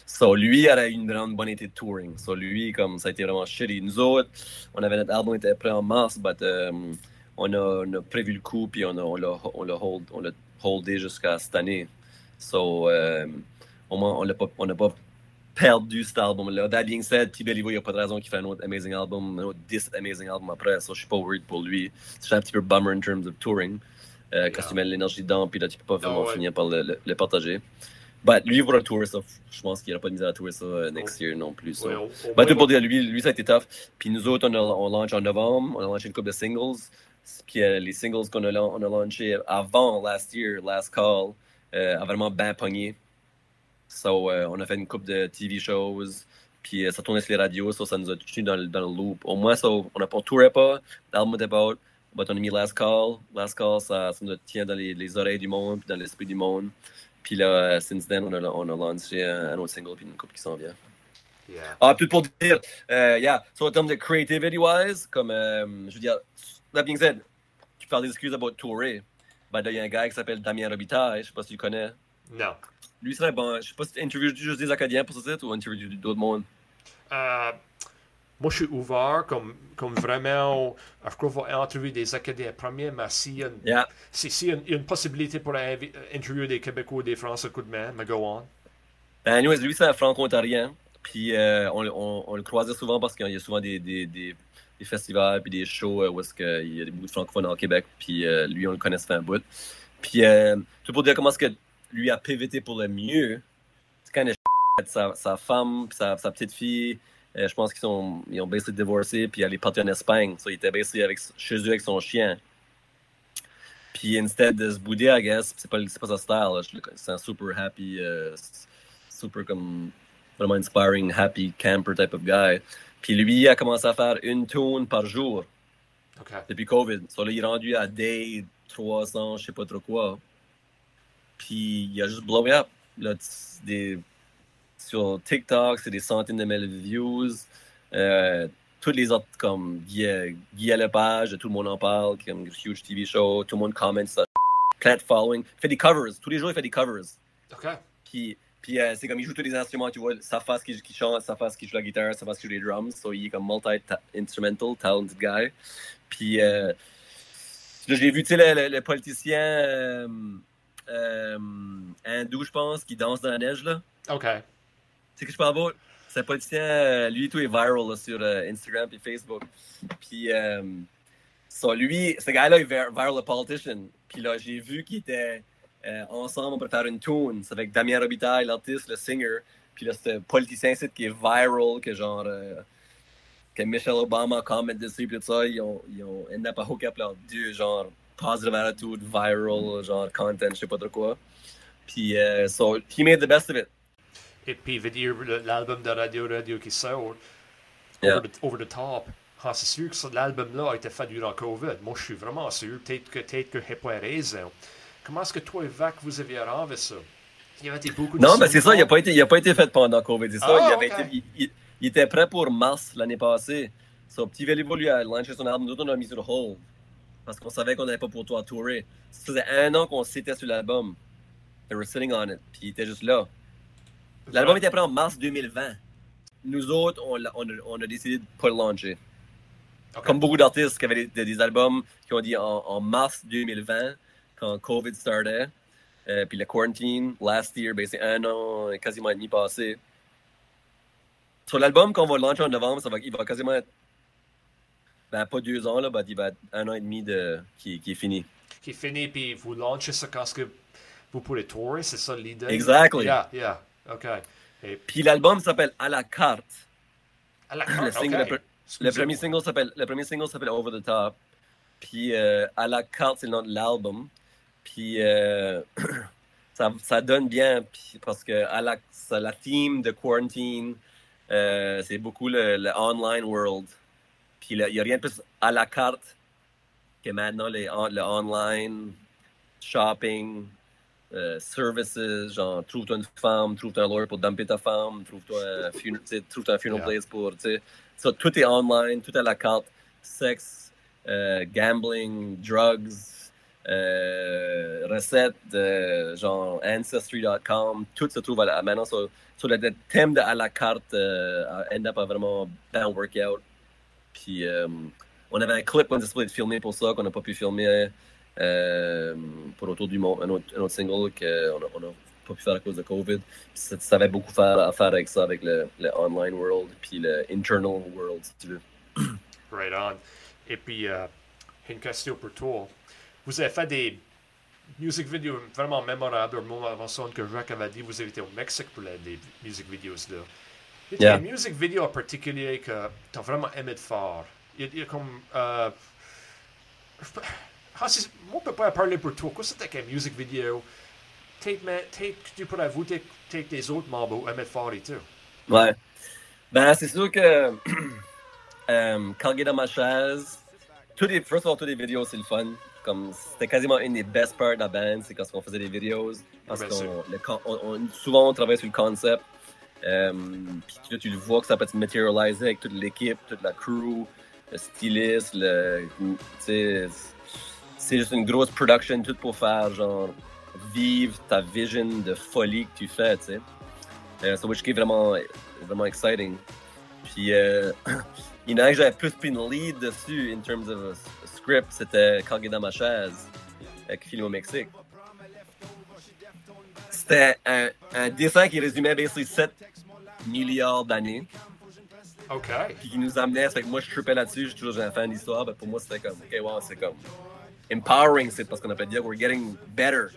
So, lui, elle a eu une grande bonne été de touring. So, lui, comme ça a été vraiment shitty. Nous autres, on avait notre album était prêt en mars, but um, on, a, a prévu le coup, puis on a- l'a on l'a hold, on holdé jusqu'à cette année. So, moins, on l'a pas, on n'a pas perdu cet album-là. That being said, T. Il n'y a pas de raison qu'il fasse un autre amazing album, un autre 10 amazing album après. So, je suis pas worried pour lui. C'est un petit peu bummer in terms of touring. Euh, Quand Yeah. tu mets de l'énergie dedans, puis là, tu peux pas vraiment ouais. finir par le, le- le partager. But lui, il va tourer ça. Je pense qu'il n'y aura pas de misère à tourer ça euh, next year non plus. so. Ouais, tout pour dire, lui, lui, ça a été tough. Puis nous autres, on, a, on launch en novembre, on a lancé une couple de singles. Puis euh, les singles qu'on a, on a launché avant last year, Last Call, euh, a vraiment bien pogné. So, euh, on a fait une couple de TV shows. Puis euh, ça tournait sur les radios, so ça nous a touché dans, le- dans le loop. Au moins, ça, on ne tourait pas, l'album était pas out. But on a mis Last Call. Last Call, ça, ça nous tient dans les, les oreilles du monde, puis dans l'esprit du monde. Puis là, euh, since then, on a, on a lancé un, un autre single, puis une couple qui s'en vient. Yeah. Ah, tout pour dire, euh, yeah, so en termes de creativity-wise, comme, je veux dire, that being said, tu parles des excuses about tourer. Ben, il y a un gars qui s'appelle Damien Robitaille, je sais pas si tu connais. Non. Lui, c'est bon, je sais pas si tu interviews juste des Acadiens pour ce site ou interviews d'autres mondes. Euh, moi, je suis ouvert, comme, comme vraiment, je crois qu'on va interviewer des Acadiens premiers, mais s'il y Yeah. si, y y a une possibilité pour invi- interviewer des Québécois ou des Français, coup de main, mais go on. Ben, anyways, lui, c'est un franco-ontarien. Puis, euh, on, on, on le croisait souvent parce qu'il y a souvent des, des, des, des festivals puis des shows euh, où est-ce qu'il y a beaucoup de francophones au Québec. Puis, euh, lui, on le fait un bout. Puis, euh, tout pour dire comment est-ce que lui a PVT pour le mieux. C'est quand même sa, sa femme sa, sa petite fille. euh, je pense qu'ils sont, ils ont basically divorcé, puis elle est partie en Espagne. So, il était basically avec, chez eux avec son chien. Puis, instead de se bouder, I guess, c'est pas, pas sa style. C'est un super happy, euh, super comme vraiment inspiring, happy camper type of guy. Puis lui a commencé à faire une tune par jour depuis COVID. So là, il est rendu à day 300, je sais pas trop quoi. Puis il a juste blow up. Là, des, sur TikTok, c'est des centaines de mille views. Euh, toutes les autres, comme Guy, Guy Lepage, tout le monde en parle, qui est un huge TV show, tout le monde commente ça. Plein de following. Il fait des covers. Tous les jours, il fait des covers. OK. Puis, puis euh, c'est comme il joue tous les instruments, tu vois, sa face qui, qui chante, sa face qui joue la guitare, sa face qui joue les drums. So, il est comme multi-instrumental, talented guy. Puis, euh, l'ai vu, tu sais, le, le- le politicien euh, hindou, je pense, qui danse dans la neige, là. OK. Tu sais que je parle pas? C'est politicien, euh, lui, tout est viral là, sur euh, Instagram et Facebook. Puis, euh, so, lui, ce gars-là est vir- viral politician. Puis là, j'ai vu qu'ils étaient euh, ensemble pour faire une tune. C'est avec Damien Robitaille, l'artiste, le singer. Puis là, c'est un politicien ici qui est viral, que genre. euh, que Michelle Obama comment dessus, puis tout ça. Ils ont, ils ont end up à hook up leurs deux, genre, positive attitude, viral, genre, content, je sais pas trop quoi. Puis, euh, so, he made the best of it. Et puis, veut dire l'album de Radio Radio qui sort, Yeah. over, the, over the Top. Ah, c'est sûr que ça, l'album-là a été fait durant COVID. Moi, je suis vraiment sûr. Peut-être que peut-être que j'ai pas raison. Comment est-ce que toi et Vac, vous aviez rendu ça? Il y avait été beaucoup de Non, mais c'est ça, il n'a pas, été- il a pas été fait pendant COVID. C'est ça, Ah, il, avait ok. été- il, il- il était prêt pour mars l'année passée. Son petit Vélivo lui a lancé son album, nous on l'a mis sur hold. Parce qu'on savait qu'on n'avait pas pour toi à tourer. Ça faisait un an qu'on s'était sur l'album. They were sitting on it. Puis il était juste là. L'album était prêt en mars 2020. Nous autres, on, l'a- on a, on a décidé de ne pas le lancer. Comme beaucoup d'artistes qui avaient des, des albums qui ont dit en, en mars 2020, quand COVID startait, Euh, puis le quarantine, last year, ben, c'est un an, quasiment et demi passé. Sur l'album qu'on va lancer en novembre, ça va, il va quasiment être, ben, pas deux ans, là, mais il va être un an et demi de, qui, qui est fini. Qui est fini, puis vous lancez ça quand que vous pourrez tourer, c'est ça l'idée? Exactly. Yeah, yeah, OK. Et Puis l'album s'appelle À la carte. à la Le, carte, single- le premier single s'appelle le premier single s'appelle Over the Top. Puis euh, à la carte c'est le nom de l'album. Puis euh, ça, ça donne bien puis- parce que à la ça- la theme de quarantine euh, c'est beaucoup le, le online world. Puis il y a rien de plus à la carte que maintenant les on- le online shopping. euh, services, genre trouve-toi une femme, trouve-toi un lawyer pour dumper ta femme, trouve-toi un, fun- trouve-toi un funeral Yeah. place pour, tu sais, ça, tout est online, tout est à la carte, sexe, euh, gambling, drugs, euh, recettes, genre ancestry.com, tout se trouve à la, maintenant sur, sur le, le thème de à la carte, a end up à vraiment bien workout. Euh, on avait un clip qu'on était supposé filmer pour ça, qu'on n'a pas pu filmer euh, pour Autour du Monde, un autre, un autre single qu'on n'a pas pu faire à cause de COVID. Ça, avait beaucoup à faire avec ça, avec le, le online world, puis le internal world, si tu veux. Right on. Et puis, euh, une question pour toi. Vous avez fait des music videos vraiment mémorables. Au moment avant ça, que Jacques avait dit, vous avez été au Mexique pour les, des music videos là. Y a Yeah. une music video en particulier que tu as vraiment aimé de faire? Il y a- il y a comme. Euh, peux- ah, moi, je peux pas parler pour toi. Qu'est-ce que c'était qu'une music video? Take, me- take, tu pourrais vous, take, take des autres membres de faire et tout. Ouais. Ben, c'est sûr que euh, il dans ma chaise, tous les, first of all, toutes les vidéos, c'est le fun. Comme, c'était quasiment une des best parts de la band, c'est quand on faisait des vidéos. Parce qu'on, souvent, on travaille sur le concept. Euh, puis tu le vois que ça peut se matérialiser avec toute l'équipe, toute la crew, le styliste, le, c'est juste une grosse production, tout pour faire, genre, vivre ta vision de folie que tu fais, tu sais. Euh, so, which est vraiment, vraiment exciting. Puis, euh, il y en a que j'avais plus pris une lead dessus, in terms of a script, c'était est dans ma chaise, avec film au Mexique. C'était un, un dessin qui résumait basically 7 milliards d'années, OK. puis qui nous amenait, fait que moi je trippais là-dessus, je suis toujours un fan d'histoire, mais pour moi c'était comme, ok, wow, c'est comme empowering, c'est parce qu'on appelle dire, we're getting better.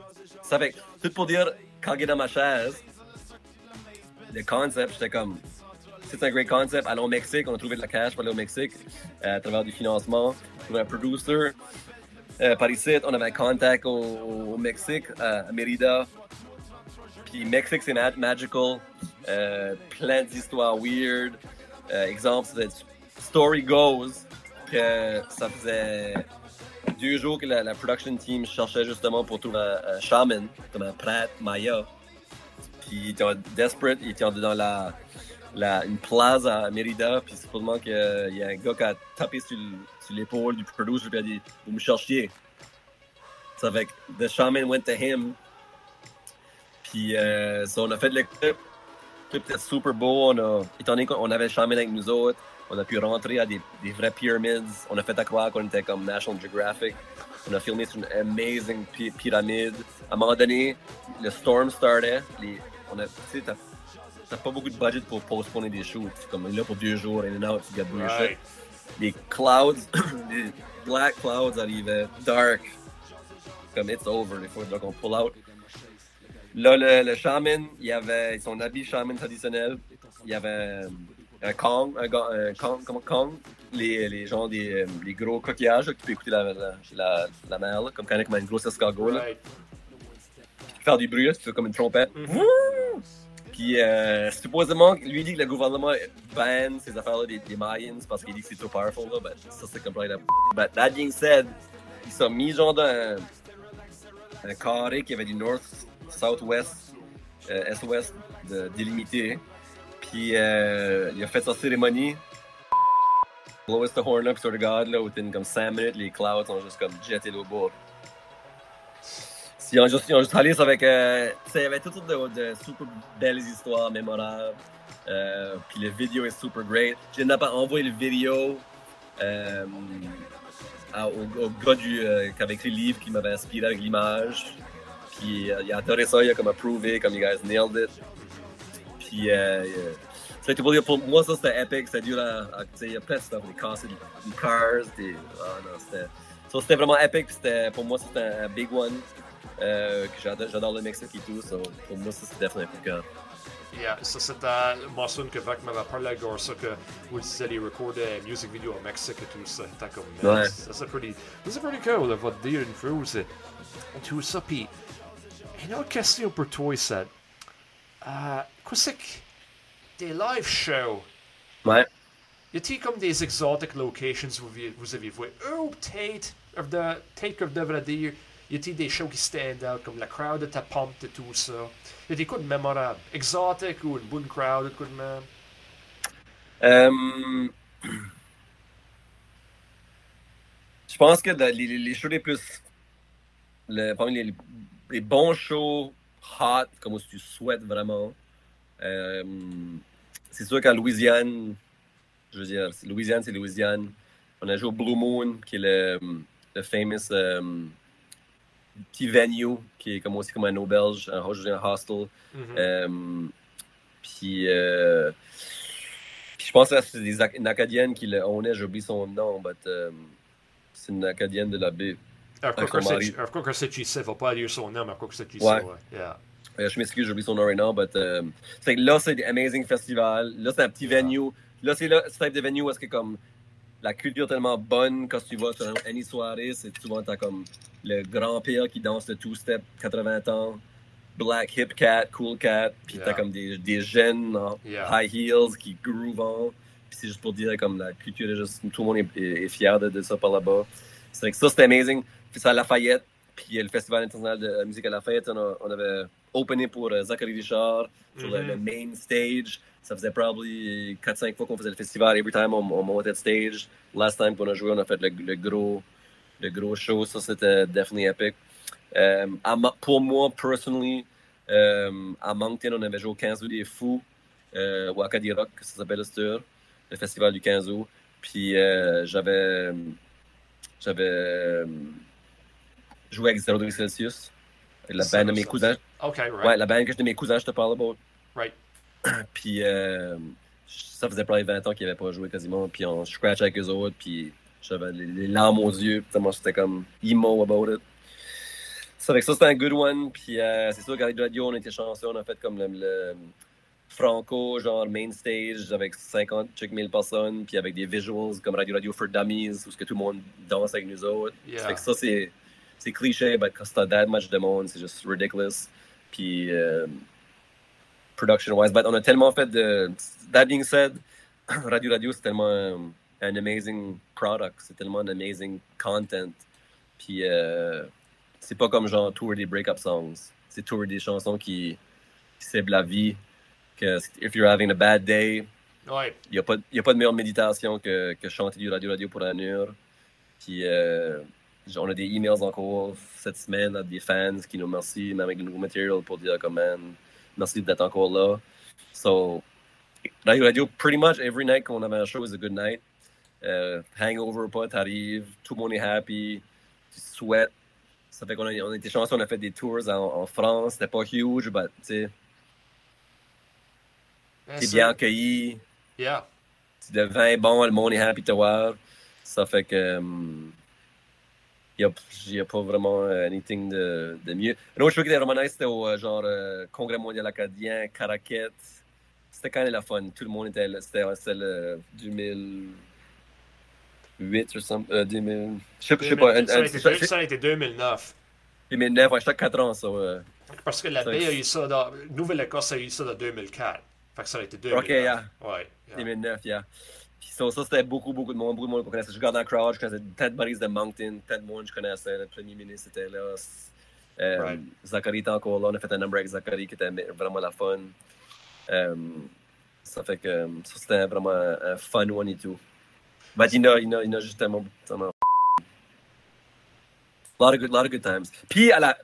Ça fait tout pour dire, quand est dans ma chaise, le concept, j'étais comme, c'est un great concept, allons au Mexique, on a trouvé de la cash pour aller au Mexique, euh, à travers du financement, on a trouvé un producer, euh, par ici, on avait un contact au, au Mexique, à Mérida, puis Mexique, c'est ma- magical. Euh, plein d'histoires weird. Euh, exemple, c'est Story Goes. Que ça faisait deux jours que la, production team cherchait justement pour trouver un, un shaman, comme un prêtre maya. Puis ils étaient desperate, ils étaient dans la, la, une plaza à Mérida. Puis supposément qu'il y a un gars qui a tapé sur, le- sur l'épaule du producer puis il a dit Vous me cherchiez. Ça fait que the shaman went to him. Puis euh, on a fait le clip. Le clip était super beau. On a, étant donné qu'on avait shaman avec nous autres, on a pu rentrer à des, des vraies pyramides. On a fait à croire qu'on était comme National Geographic. On a filmé sur une amazing pyramide. À un moment donné, le storm startait. Les, on a, tu sais, t'as, pas beaucoup de budget pour postponer des shoots. Comme là pour deux jours, in and out, tu shit Right. les clouds, les black clouds arrivaient, dark, comme it's over, il faut qu'on pull out. Là, le, le shaman, il y avait son habit shaman traditionnel, il y avait un, un kong, un, un kong, comment kong, les, les gens des euh, les gros coquillages là, que tu peux écouter la, la, la, la mer, là, comme quand même une grosse escargot, là, Right. peux faire du bruit, tu fais comme une trompette. Mhm. Puis euh, supposément, lui il dit que le gouvernement ban ces affaires-là des, des Mayans parce qu'il dit que c'est trop powerful. Là, but ça, c'est complètement. But that being said, ils sont mis genre dans un, un carré qui avait du north, southwest, euh, est-ouest délimité. Puis euh, il a fait sa cérémonie. Blow us the horn up, sort of God, là, within comme 5 minutes, les clouds ont juste comme jeté au bord. Ils ont juste, ils ont juste allé avec. Euh, il y avait toutes sortes de, super belles histoires mémorables. Euh, puis le vidéo est super great. J'ai n'a pas envoyé le vidéo au, gars qui avait écrit le livre qui m'avait inspiré avec l'image. Puis euh, il a adoré ça, il a comme approuvé, comme you guys nailed it. Puis euh, euh, ça pour, moi, ça c'était epic, c'était dur à. à tu sais, il y a plein de stuff, des casses, des, cars, des. Ah non, c'était. Ça c'était vraiment epic, puis c'était, pour moi, c'était un, un big one. Euh, que j'adore, le Mexique et tout, so pour moi, ça c'est définitivement un de cœur. Yeah, ça c'était mentionné que Vac m'avait parlé à ça que vous allez recorder music video au Mexique et tout ça. C'était comme. Ouais. Ça c'est pretty. Ça c'est pretty cool, là, votre dire une fois, et tout ça. Puis, une autre question pour toi, c'est. Euh, quoi c'est que des live shows? Ouais. Y a-t-il comme des exotic locations vous, vous avez vu? Ou peut-être, of the- peut-être que je devrais dire, y a-t-il des shows qui stand out, comme la crowd était pumped et tout ça? Y a-t-il quoi de mémorable? Exotic ou une bonne crowd, quoi de même? Euh, je pense que les, les- les shows les plus. Le, parmi les, les bons shows hot, comme tu souhaites vraiment, euh, c'est sûr qu'en Louisiane, je veux dire, Louisiane, c'est Louisiane. On a joué au Blue Moon, qui est le, le famous euh, petit venue, qui est comme aussi comme un auberge, un, un hostel. Mhm. Euh, puis, puis je pense que c'est des une Acadienne qui le ownait, j'oublie son nom, but, euh, c'est une Acadienne de la baie. C'est- quoi que c'est qui sait, faut pas dire son nom, que c'est qui Ouais. sait, ouais. Yeah. Euh, je m'excuse, j'oublie son nom right now, but, euh, c'est là, c'est des amazing festival. Là, c'est un petit Yeah. venue. Là, c'est ce type de venue où est-ce que comme la culture est tellement bonne quand tu vas sur une soirée, c'est souvent t'as comme le grand-père qui danse le two-step 80 ans, black hip cat, cool cat, puis Yeah. t'as comme des, des jeunes en Yeah. high heels qui groove en. Puis c'est juste pour dire comme la culture est juste, tout le monde est, est- est fier de, de ça par là-bas. C'est vrai que ça, c'était amazing. À Lafayette, puis le Festival international de la musique à Lafayette, on, a- on avait opené pour euh, Zachary Richard sur le, Mhm. le main stage. Ça faisait probably 4-5 fois qu'on faisait le festival. Every time on, on montait de stage. Last time qu'on a joué, on a fait le, le gros, le gros show. Ça, c'était definitely epic. Euh, à pour moi, personally, euh, à Moncton, on avait joué au 15 août des Fous, euh, au Acadie Rock, ça s'appelle le festival du 15 août. Puis euh, j'avais j'avais joué avec 0 degré Celsius, la bande de mes cousins. Right. Ouais, la bande que de mes cousins, je te parle about. Right. Puis euh, ça faisait probably 20 ans qu'ils n'avaient pas joué quasiment. Puis on scratch avec eux autres. Puis j'avais les, les larmes aux yeux. Puis j'étais comme emo about it. Ça fait que ça, c'était un good one. Puis euh, c'est sûr qu'à radio, on était chanceux. On a fait comme le, le Franco, genre main stage, avec 50 000 personnes. Puis avec des visuals comme Radio Radio for Dummies, où ce que tout le monde danse avec nous autres. Ça fait que ça, c'est, c'est cliché, mais quand t'as that much de monde, c'est juste ridiculous. Puis, euh, production-wise, but on a tellement fait de. That being said, Radio Radio, c'est tellement um, un amazing product, c'est tellement un amazing content. Puis, euh, c'est pas comme genre tour des break-up songs. C'est tour des chansons qui, qui la vie. Que if you're having a bad day, Ouais. il n'y a, a pas de meilleure méditation que, que chanter du radio radio pour un heure. Puis euh, on a des emails encore cette semaine à des fans qui nous remercient, même avec le nouveau matériel pour dire comme man, merci d'être encore là. So, radio radio, pretty much every night qu'on avait un show is a good night. Euh, hangover pas, t'arrives, tout le monde est happy, tu souhaites. Ça fait qu'on a, on a été chanceux, on a fait des tours en, en France, c'était pas huge, mais tu sais, t'es bien accueilli. Yeah. Le vin est bon, le monde est happy de te voir. Ça fait que. hum, n'y a, pas vraiment euh, anything de, de mieux. Un autre show qui était vraiment nice, c'était au euh, genre euh, Congrès mondial acadien, Caraquette. C'était quand même la fun. Tout le monde était là. C'était le 2008 ou something. Euh, 2000. Je sais, je sais pas. un- Ça a un- je- je- ça a été 2009. 2009, ouais, chaque 4 ans, ça. ouais. Parce que la Ça- baie a eu ça dans. Nouvelle-Écosse a eu ça dans 2004. Fait que ça a été 2009. Ok, yeah. Ouais. yeah. 2009, yeah. Puis ça, ça, c'était beaucoup, beaucoup de monde, beaucoup de monde qu'on connaissait. Je regarde dans le crowd, je connaissais Ted Buddies de Moncton, Ted Moon, je connaissais, le premier ministre était là. Euh, Right. Zachary était encore là, on a fait un number avec Zachary qui était vraiment la fun. Euh, ça fait que ça, c'était vraiment un, un fun one et tout. Mais il y en a, juste tellement, tellement. Lot of good, lot of good times. Puis, à la,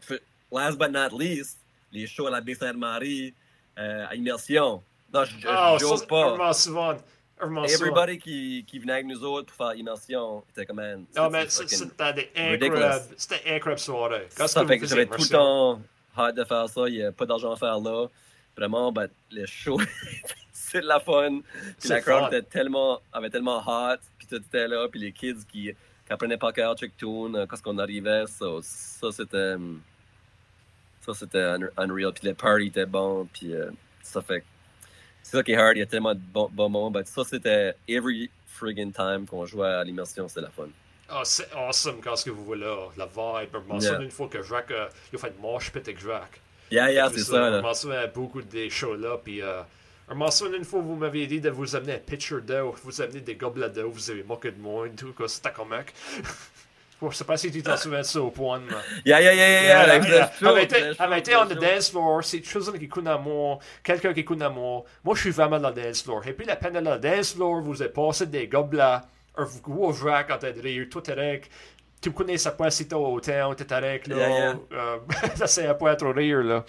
last but not least, les shows à la baie Sainte-Marie, euh, à Immersion. Non, je, Oh, je ça, joke pas. souvent. Everybody qui, qui venait avec nous autres pour faire immersion était comme man. Non, mais c'était incroyables. C'était incroyable soirée. Quand Ça fait que j'avais tout le temps hâte de faire ça. Il n'y a pas d'argent à faire là. Vraiment, ben, le show, c'est de la fun. Puis la crowd était tellement, avait tellement hot. Puis tout était là. Puis les kids qui, qui apprenaient par cœur Chick Tune euh, quand on arrivait. So, ça, c'était. hum, Ça, c'était un- unreal. Puis le party était bon. Puis euh, ça fait. C'est ça qui est hard. Il y a tellement de bons bon moments. Ben, ça, c'était every friggin' time qu'on jouait à l'immersion. C'était la fun. Ah, c'est awesome quand ce que vous voyez là, la vibe. Je souviens Yeah. une fois que Jacques, euh, il a fait mosh pit avec Jacques. Yeah, yeah, c'est ça. Je là. m'en souviens beaucoup des shows là. Puis, euh, je m'en souviens une fois, vous m'aviez dit de vous amener un pitcher d'eau, vous amener des gobelets d'eau, vous avez moqué de moi et tout, quoi, c'était comique. Je sais pas si tu t'en souviens de ça au point. mais- Yeah, yeah, yeah, yeah. yeah. Été the on the dance floor, c'est chose qui à moi, quelqu'un qui écoute à moi. Je suis vraiment dans le dance floor. Et puis, la peine dans le dance floor, vous avez passé des gobelets, un vous Jacques en train de rire, tout avec. Tu connais sa pas si tôt au temps, t'es avec, là. Euh, ça, c'est pas trop rire, là.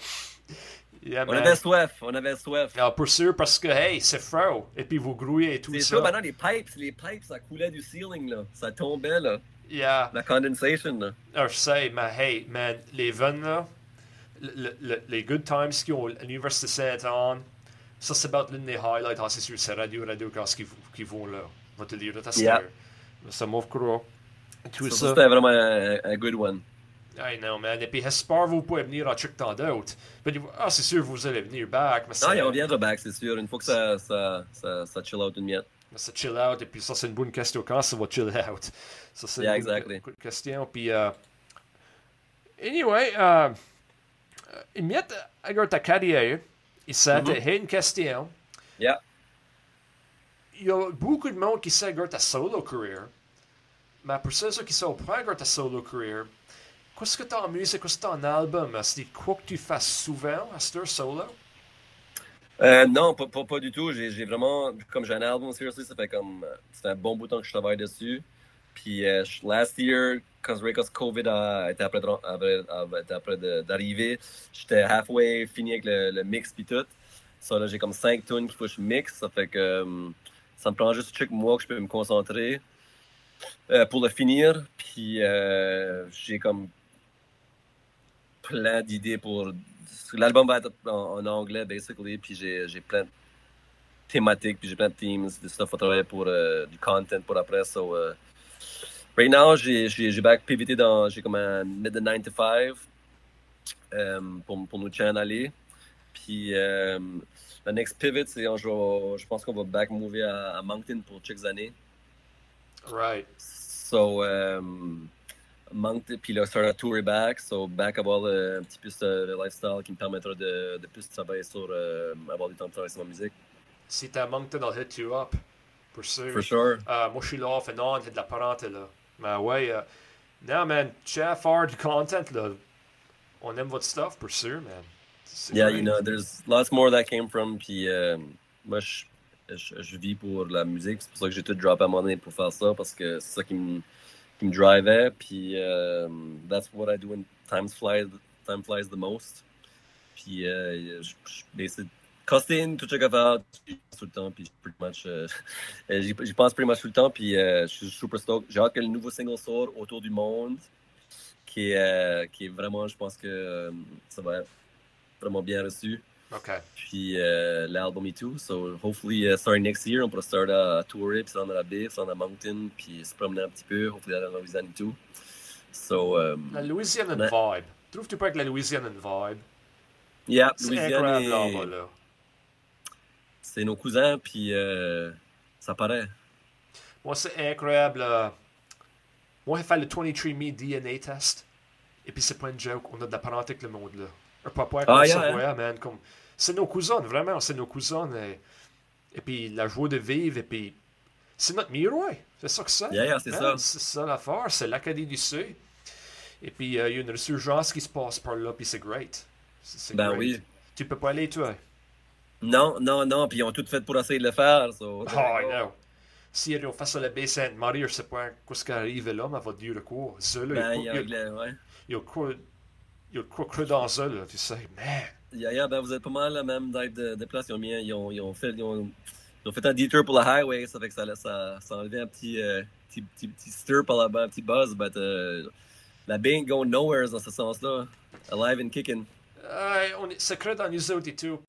Yeah, On man. avait soif, on avait soif. Ah, pour sûr, parce que, hey, c'est faux. Et puis, vous grouillez et tout C'est ça. maintenant, les pipes, les pipes, ça coulait du ceiling, là. Ça tombait, là. Yeah. La condensation, là. Ah, je sais, mais hey, man, les vannes là, le- le- les good times qu'ils ont à l'Université Saint-Anne, ça c'est about l'une des highlights, ah, c'est sûr, c'est radio, radio quand ils, qu'ils vont là. On va te dire, là, Yeah. Ça m'offre croire. Tout Ça, c'était vraiment un, un good one. I know, man. Et puis, j'espère que vous pouvez venir en truc tant d'autres. Mais, Ah, c'est sûr, vous allez venir back, mais Non, c'est il reviendra back, c'est sûr. Une fois que ça, ça, ça, ça chill out une miette. C'est chill out. Et puis, ça, c'est une bonne question. Quand ça va chill out? Ça, c'est Yeah, une bonne- exactly. bonne question. Puis, euh, anyway, il met à ta carrière, il s'est Mhm. une question. Yeah. Il y a beaucoup de monde qui sait ta solo career. Mais pour ceux qui sont prêts à ta solo career, qu'est-ce que tu as en musique, qu'est-ce que tu as en album? C'est quoi que tu fais souvent à ce solo? Euh, non, pas, pas, du tout. J'ai vraiment, comme j'ai un album, seriously, ça fait comme, c'est un bon bout de temps que je travaille dessus. Puis, euh, last year, quand quand COVID a été après, après d'arriver, j'étais halfway fini avec le, mix puis tout. Ça, là, j'ai comme cinq tunes qu'il faut que je mixe. Ça fait que euh, ça me prend juste quelques mois que je peux me concentrer pour le finir. Puis, j'ai comme plein d'idées pour. L'album va être en, en anglais, basically, puis j'ai plein de thématiques, puis j'ai plein de themes, de stuff à travailler pour euh, du content pour après. So, euh, right now, j'ai back pivoté dans. J'ai comme un mid de 9 to 5 euh, pour, pour nous aller. Puis, euh, le next pivot, c'est je pense qu'on va back mover à, à Moncton pour quelques années. Right. So, um, Moncton, puis là, start à tourer back. So, back avoir le, un petit peu ce le lifestyle qui me permettra de, de plus travailler sur, euh, avoir du temps de travailler sur ma musique. Si t'as Moncton, I'll hit you up. Pour sûr. For sure. Euh, moi, je suis là off and on, c'est de la parenté, là. Mais ouais, euh, non, man, chef, du content, là. On aime votre stuff, pour sûr, man. C'est Yeah, great. you know, there's lots more that came from. Puis, euh, moi, je, je, je vis pour la musique. C'est pour ça que j'ai tout drop à un moment donné pour faire ça, parce que c'est ça qui me, qui me drivait. Puis, euh, that's what I do when times fly, time flies the most. Puis, euh, je, je, costing, tout ce j'y pense tout le temps. Puis, pretty much, euh, j'y j'y pense pretty much tout le temps. Puis, euh, je suis super stoked. J'ai hâte que le nouveau single sorte autour du monde. Qui est, euh, qui est vraiment, je pense que euh, ça va être vraiment bien reçu. OK. Puis euh, l'album et tout. So, hopefully, uh, starting next year, on pourra start à tourer, puis à la baie, puis s'en à Mountain, puis se promener un petit peu, hopefully aller en Louisiane et tout. So, um, La Louisiane vibe. Trouves-tu pas que la Louisiane vibe? yeah, C'est Louisiane, incroyable, est- là-bas, là. c'est nos cousins, puis euh, ça paraît. Moi, c'est incroyable. euh, Moi, j'ai fait le 23andMe DNA test. Et puis, c'est pas une joke. On a de la parenté avec le monde, là. Un papa comme Ah, ça, yeah, ouais, man. Comme... C'est nos cousins, vraiment. C'est nos cousins. Et... et puis, la joie de vivre. Et puis, c'est notre miroir. C'est ça que c'est. Yeah, c'est ça. C'est ça l'affaire. C'est l'Acadie du Sud. Et puis, euh, il y a une résurgence qui se passe par là. Puis, c'est great. C'est Ben great. oui. Tu peux pas aller, toi? Non, non, non, puis ils ont tout fait pour essayer de le faire. So, Oh, I know. Si on fait ça la baie Sainte-Marie, je sais pas ce qui arrive là, mais elle va dire quoi. Ben, il il y a- il y a- le- ouais. il y a quoi il y a quoi creux dans ça, là, tu sais. Man, Yeah, yeah, ben vous êtes pas mal la même type de, de place. Ils ont, mis, un- ils, ont, ils, ont fait, ils, ont, ils ont fait un detour pour la highway, ça fait que ça, ça, ça a enlevé un petit, euh, petit, petit, petit stir par là-bas, un petit buzz, but euh, la ain't going nowhere dans ce sens-là. Alive and kicking. Euh, on est secret dans et tout.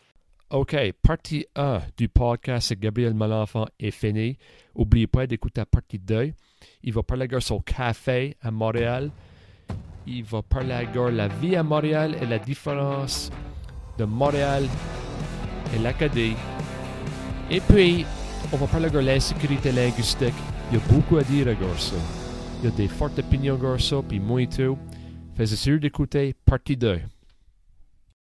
OK, partie 1 du podcast de Gabriel Malenfant est finie. N'oubliez pas d'écouter la partie 2. Il va parler de son café à Montréal. Il va parler de la vie à Montréal et la différence de Montréal et l'Acadie. Et puis, on va parler de l'insécurité linguistique. Il y a beaucoup à dire à ça. Il y a des fortes opinions sur ça, puis moi et tout. Faites sûr d'écouter partie 2.